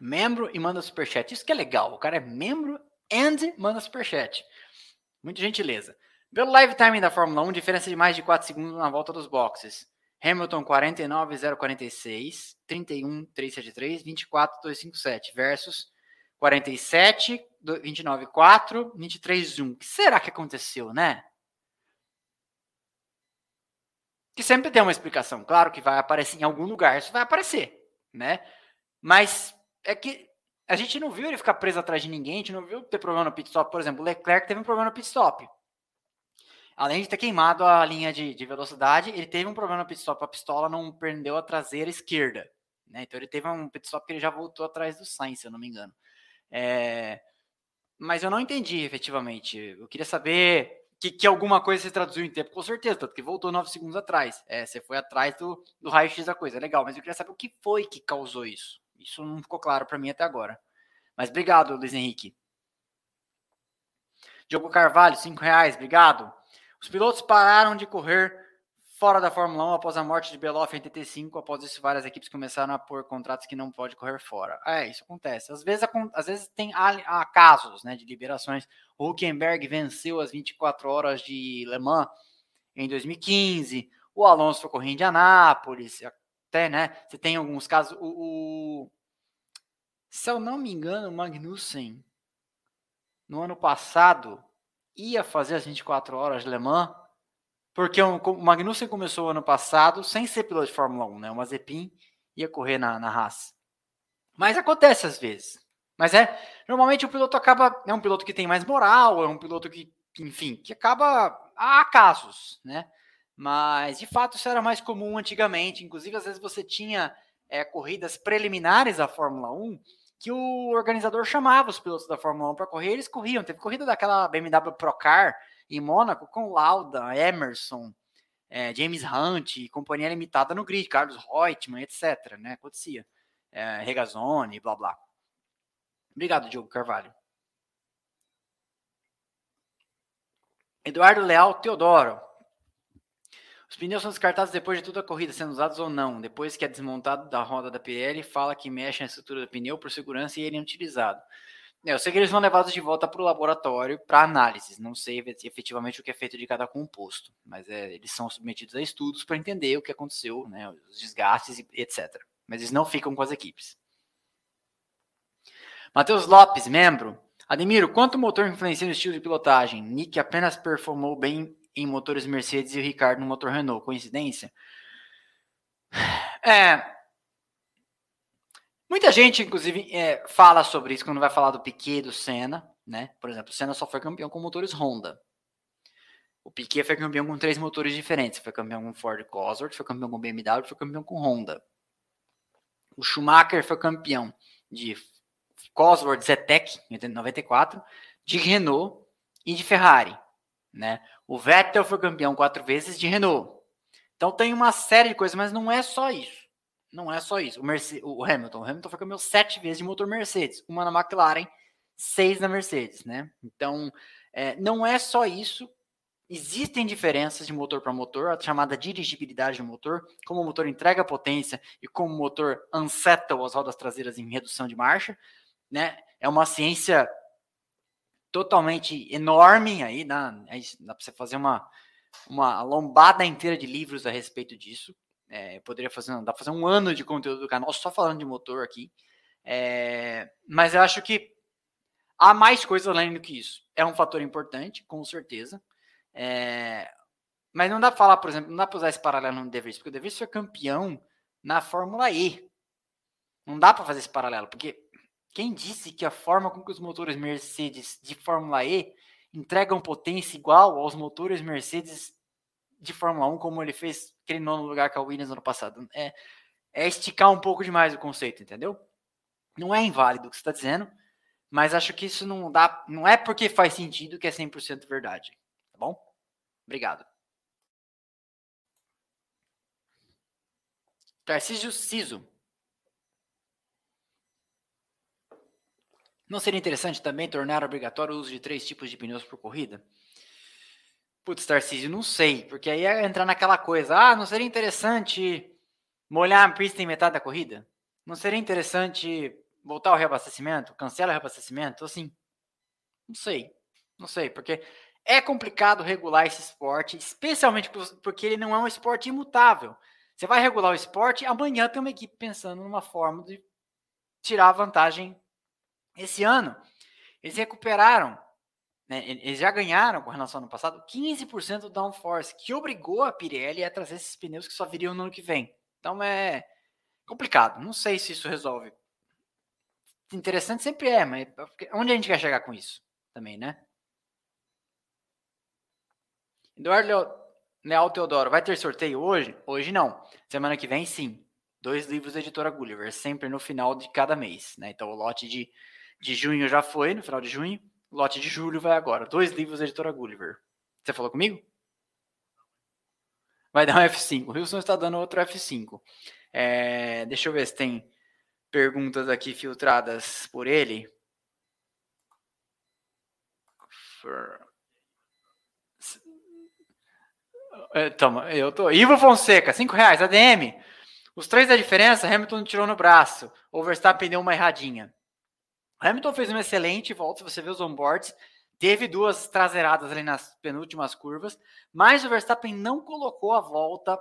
membro e manda superchat. Isso que é legal. O cara é membro and manda superchat. Muita gentileza. Pelo live timing da Fórmula 1, diferença de mais de 4 segundos na volta dos boxes. Hamilton 49,046, 31,373, 24,257 versus 47, 29,4, 23,1. O que será que aconteceu, né? Que sempre tem uma explicação. Claro que vai aparecer em algum lugar, isso vai aparecer, né? Mas é que a gente não viu ele ficar preso atrás de ninguém, a gente não viu ter problema no pit stop. Por exemplo, o Leclerc teve um problema no pit stop além de ter queimado a linha de, de velocidade, ele teve um problema no pit stop. A pistola não prendeu a traseira esquerda. Né? Então ele teve um pit stop que ele já voltou atrás do Sainz, se eu não me engano. É... Mas eu não entendi efetivamente. Eu queria saber que, que alguma coisa se traduziu em tempo, com certeza, tanto que voltou nove segundos atrás. É, você foi atrás do, do raio-x da coisa, legal, mas eu queria saber o que foi que causou isso. Isso não ficou claro para mim até agora. Mas obrigado, Luiz Henrique. Diogo Carvalho, cinco reais, obrigado. Os pilotos pararam de correr fora da Fórmula 1 após a morte de Beloff em 85. Após isso, várias equipes começaram a pôr contratos que não pode correr fora. É, isso acontece. Às vezes, às vezes tem há, casos né, de liberações. O Huckenberg venceu as 24 horas de Le Mans em 2015. O Alonso foi correr em Indianápolis. Até, né? Você tem alguns casos. O, o, se eu não me engano, o Magnussen, no ano passado, ia fazer as 24 horas de Le Mans porque o Magnussen começou ano passado sem ser piloto de Fórmula 1, né? O Mazepin ia correr na, na Haas. Mas acontece às vezes. Mas é, normalmente o piloto acaba, é um piloto que tem mais moral, é um piloto que, enfim, que acaba, há casos, né? Mas, de fato, isso era mais comum antigamente. Inclusive, às vezes você tinha é, corridas preliminares à Fórmula 1 que o organizador chamava os pilotos da Fórmula 1 para correr, eles corriam. Teve corrida daquela BMW Procar em Mônaco com Lauda, Emerson, é, James Hunt, companhia limitada no grid, Carlos Reutemann, etc. Né? Acontecia. É, Regazzoni, blá blá. Obrigado, Diogo Carvalho. Eduardo Leal Teodoro. Os pneus são descartados depois de toda a corrida, sendo usados ou não. Depois que é desmontado da roda da PL, fala que mexe na estrutura do pneu por segurança e ele é utilizado. Eu sei que eles vão levados de volta para o laboratório para análise. Não sei efetivamente o que é feito de cada composto, mas é, eles são submetidos a estudos para entender o que aconteceu, né, os desgastes etc. Mas eles não ficam com as equipes. Matheus Lopes, membro. Admiro, quanto o motor influencia no estilo de pilotagem? Nick apenas performou bem em motores Mercedes e o Ricardo no motor Renault. Coincidência? É, Muita gente, inclusive, é, fala sobre isso quando vai falar do Piquet do Senna, né? Por exemplo, o Senna só foi campeão com motores Honda. O Piquet foi campeão com três motores diferentes. Foi campeão com Ford Cosworth, foi campeão com BMW, foi campeão com Honda. O Schumacher foi campeão de Cosworth Zetec em 94, de Renault e de Ferrari, né? O Vettel foi campeão quatro vezes de Renault. Então tem uma série de coisas, mas não é só isso. Não é só isso. O, Mercedes, o Hamilton, o Hamilton foi campeão sete vezes de motor Mercedes, uma na McLaren, seis na Mercedes, né? Então, é, não é só isso. Existem diferenças de motor para motor, a chamada dirigibilidade do motor, como o motor entrega potência e como o motor unsettle as rodas traseiras em redução de marcha, né? É uma ciência totalmente enorme aí, dá, dá para você fazer uma, uma lombada inteira de livros a respeito disso. É, poderia fazer, dá pra fazer um ano de conteúdo do canal só falando de motor aqui. É, mas eu acho que há mais coisas além do que isso. É um fator importante, com certeza. É, mas não dá pra falar, por exemplo, não dá pra usar esse paralelo no De Vries, porque o De Vries foi campeão na Fórmula E. Não dá para fazer esse paralelo, porque quem disse que a forma com que os motores Mercedes de Fórmula E entregam potência igual aos motores Mercedes de Fórmula 1 como ele fez aquele nono lugar com a Williams no ano passado. É, é esticar um pouco demais o conceito, entendeu? Não é inválido o que você está dizendo, mas acho que isso não dá, não é porque faz sentido que é 100% verdade, tá bom? Obrigado. Tarcísio Ciso. Não seria interessante também tornar obrigatório o uso de três tipos de pneus por corrida? Putz, Tarcísio, não sei, porque aí ia entrar naquela coisa, ah, não seria interessante molhar a pista em metade da corrida? Não seria interessante voltar ao reabastecimento? Cancela o reabastecimento? Assim, não sei, não sei, porque é complicado regular esse esporte, especialmente porque ele não é um esporte imutável. Você vai regular o esporte, amanhã tem uma equipe pensando numa forma de tirar a vantagem esse ano. Eles recuperaram né, eles já ganharam com relação ao ano passado 15% do downforce, que obrigou a Pirelli a trazer esses pneus que só viriam no ano que vem. Então é complicado. Não sei se isso resolve. Interessante sempre é, mas onde a gente quer chegar com isso também, né? Eduardo Leal Teodoro, vai ter sorteio hoje? Hoje não. Semana que vem, sim. Dois livros da editora Gulliver, sempre no final de cada mês. Né? Então o lote de, de junho já foi, no final de junho lote de julho vai agora. Dois livros da editora Gulliver. Você falou comigo? Vai dar um F5. O Wilson está dando outro F5. É, deixa eu ver se tem perguntas aqui filtradas por ele. É, toma, eu tô. Ivo Fonseca, 5 reais, ADM. Os três da diferença, Hamilton tirou no braço. O Verstappen deu uma erradinha. Hamilton fez uma excelente volta, se você vê os onboards. Teve duas traseiradas ali nas penúltimas curvas, mas o Verstappen não colocou a volta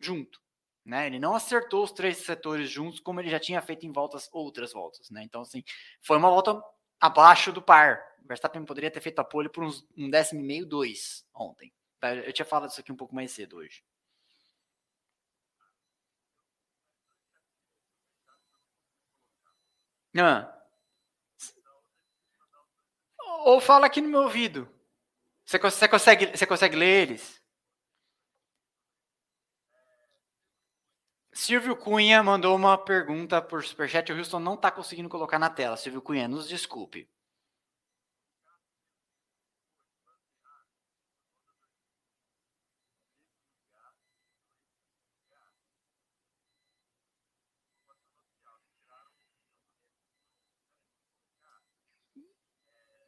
junto. Né? Ele não acertou os três setores juntos, como ele já tinha feito em voltas outras voltas. Né? Então, assim, foi uma volta abaixo do par. O Verstappen poderia ter feito a pole por uns, um décimo e meio, dois ontem. Tá? Eu tinha falado isso aqui um pouco mais cedo hoje. Ah. Ou fala aqui no meu ouvido. Você, você, consegue, você consegue ler eles? Silvio Cunha mandou uma pergunta por superchat. O Houston não está conseguindo colocar na tela. Silvio Cunha, nos desculpe.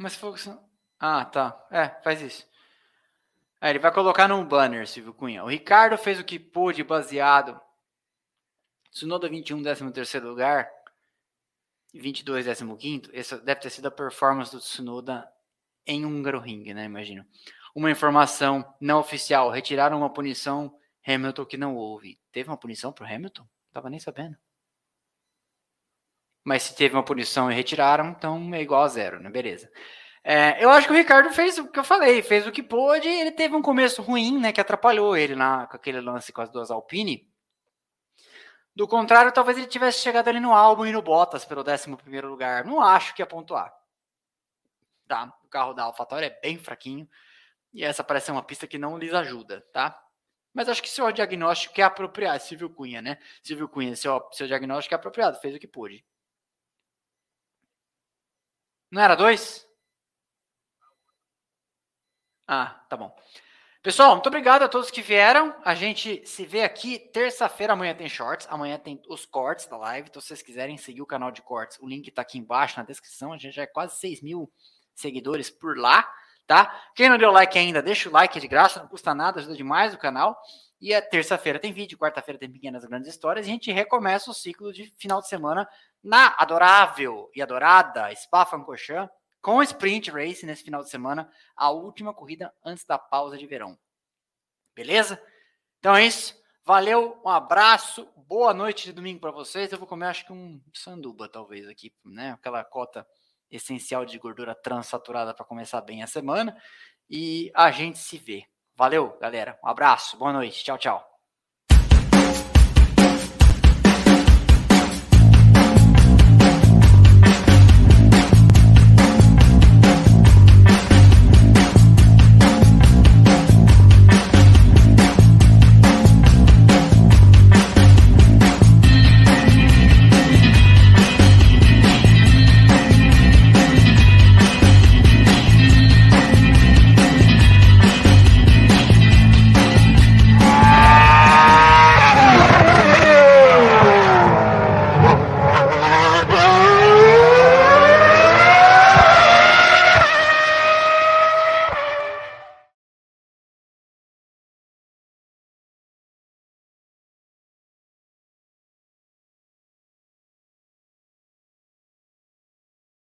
Mas for. Ah, tá. É, faz isso. É, ele vai colocar num banner, Silvio Cunha. O Ricardo fez o que pôde baseado. Tsunoda 21, 13 lugar. 22, 15. Essa deve ter sido a performance do Tsunoda em Hungaroring, né? Imagino. Uma informação não oficial. Retiraram uma punição Hamilton que não houve. Teve uma punição pro Hamilton? Tava nem sabendo. Mas se teve uma punição e retiraram, então é igual a zero, né? Beleza. É, eu acho que o Ricardo fez o que eu falei, fez o que pôde. Ele teve um começo ruim, né? Que atrapalhou ele na, com aquele lance com as duas Alpine. Do contrário, talvez ele tivesse chegado ali no álbum e no Bottas pelo 11 lugar. Não acho que ia pontuar. Tá? O carro da AlphaTauri é bem fraquinho. E essa parece ser uma pista que não lhes ajuda, tá? Mas acho que seu diagnóstico é apropriado. Silvio Cunha, né? Silvio Cunha, seu, seu diagnóstico é apropriado, fez o que pôde. Não era dois? Ah, tá bom. Pessoal, muito obrigado a todos que vieram. A gente se vê aqui terça-feira. Amanhã tem shorts. Amanhã tem os cortes da live. Então, se vocês quiserem seguir o canal de cortes, o link tá aqui embaixo na descrição. A gente já é quase 6 mil seguidores por lá, tá? Quem não deu like ainda, deixa o like é de graça, não custa nada, ajuda demais o canal. E a terça-feira tem vídeo, quarta-feira tem pequenas grandes histórias. E a gente recomeça o ciclo de final de semana na adorável e adorada Spa-Francorchamps com sprint race nesse final de semana, a última corrida antes da pausa de verão. Beleza? Então é isso. Valeu, um abraço, boa noite de domingo para vocês. Eu vou comer acho que um sanduba talvez aqui, né? Aquela cota essencial de gordura transaturada para começar bem a semana. E a gente se vê. Valeu, galera. Um abraço, boa noite. Tchau, tchau.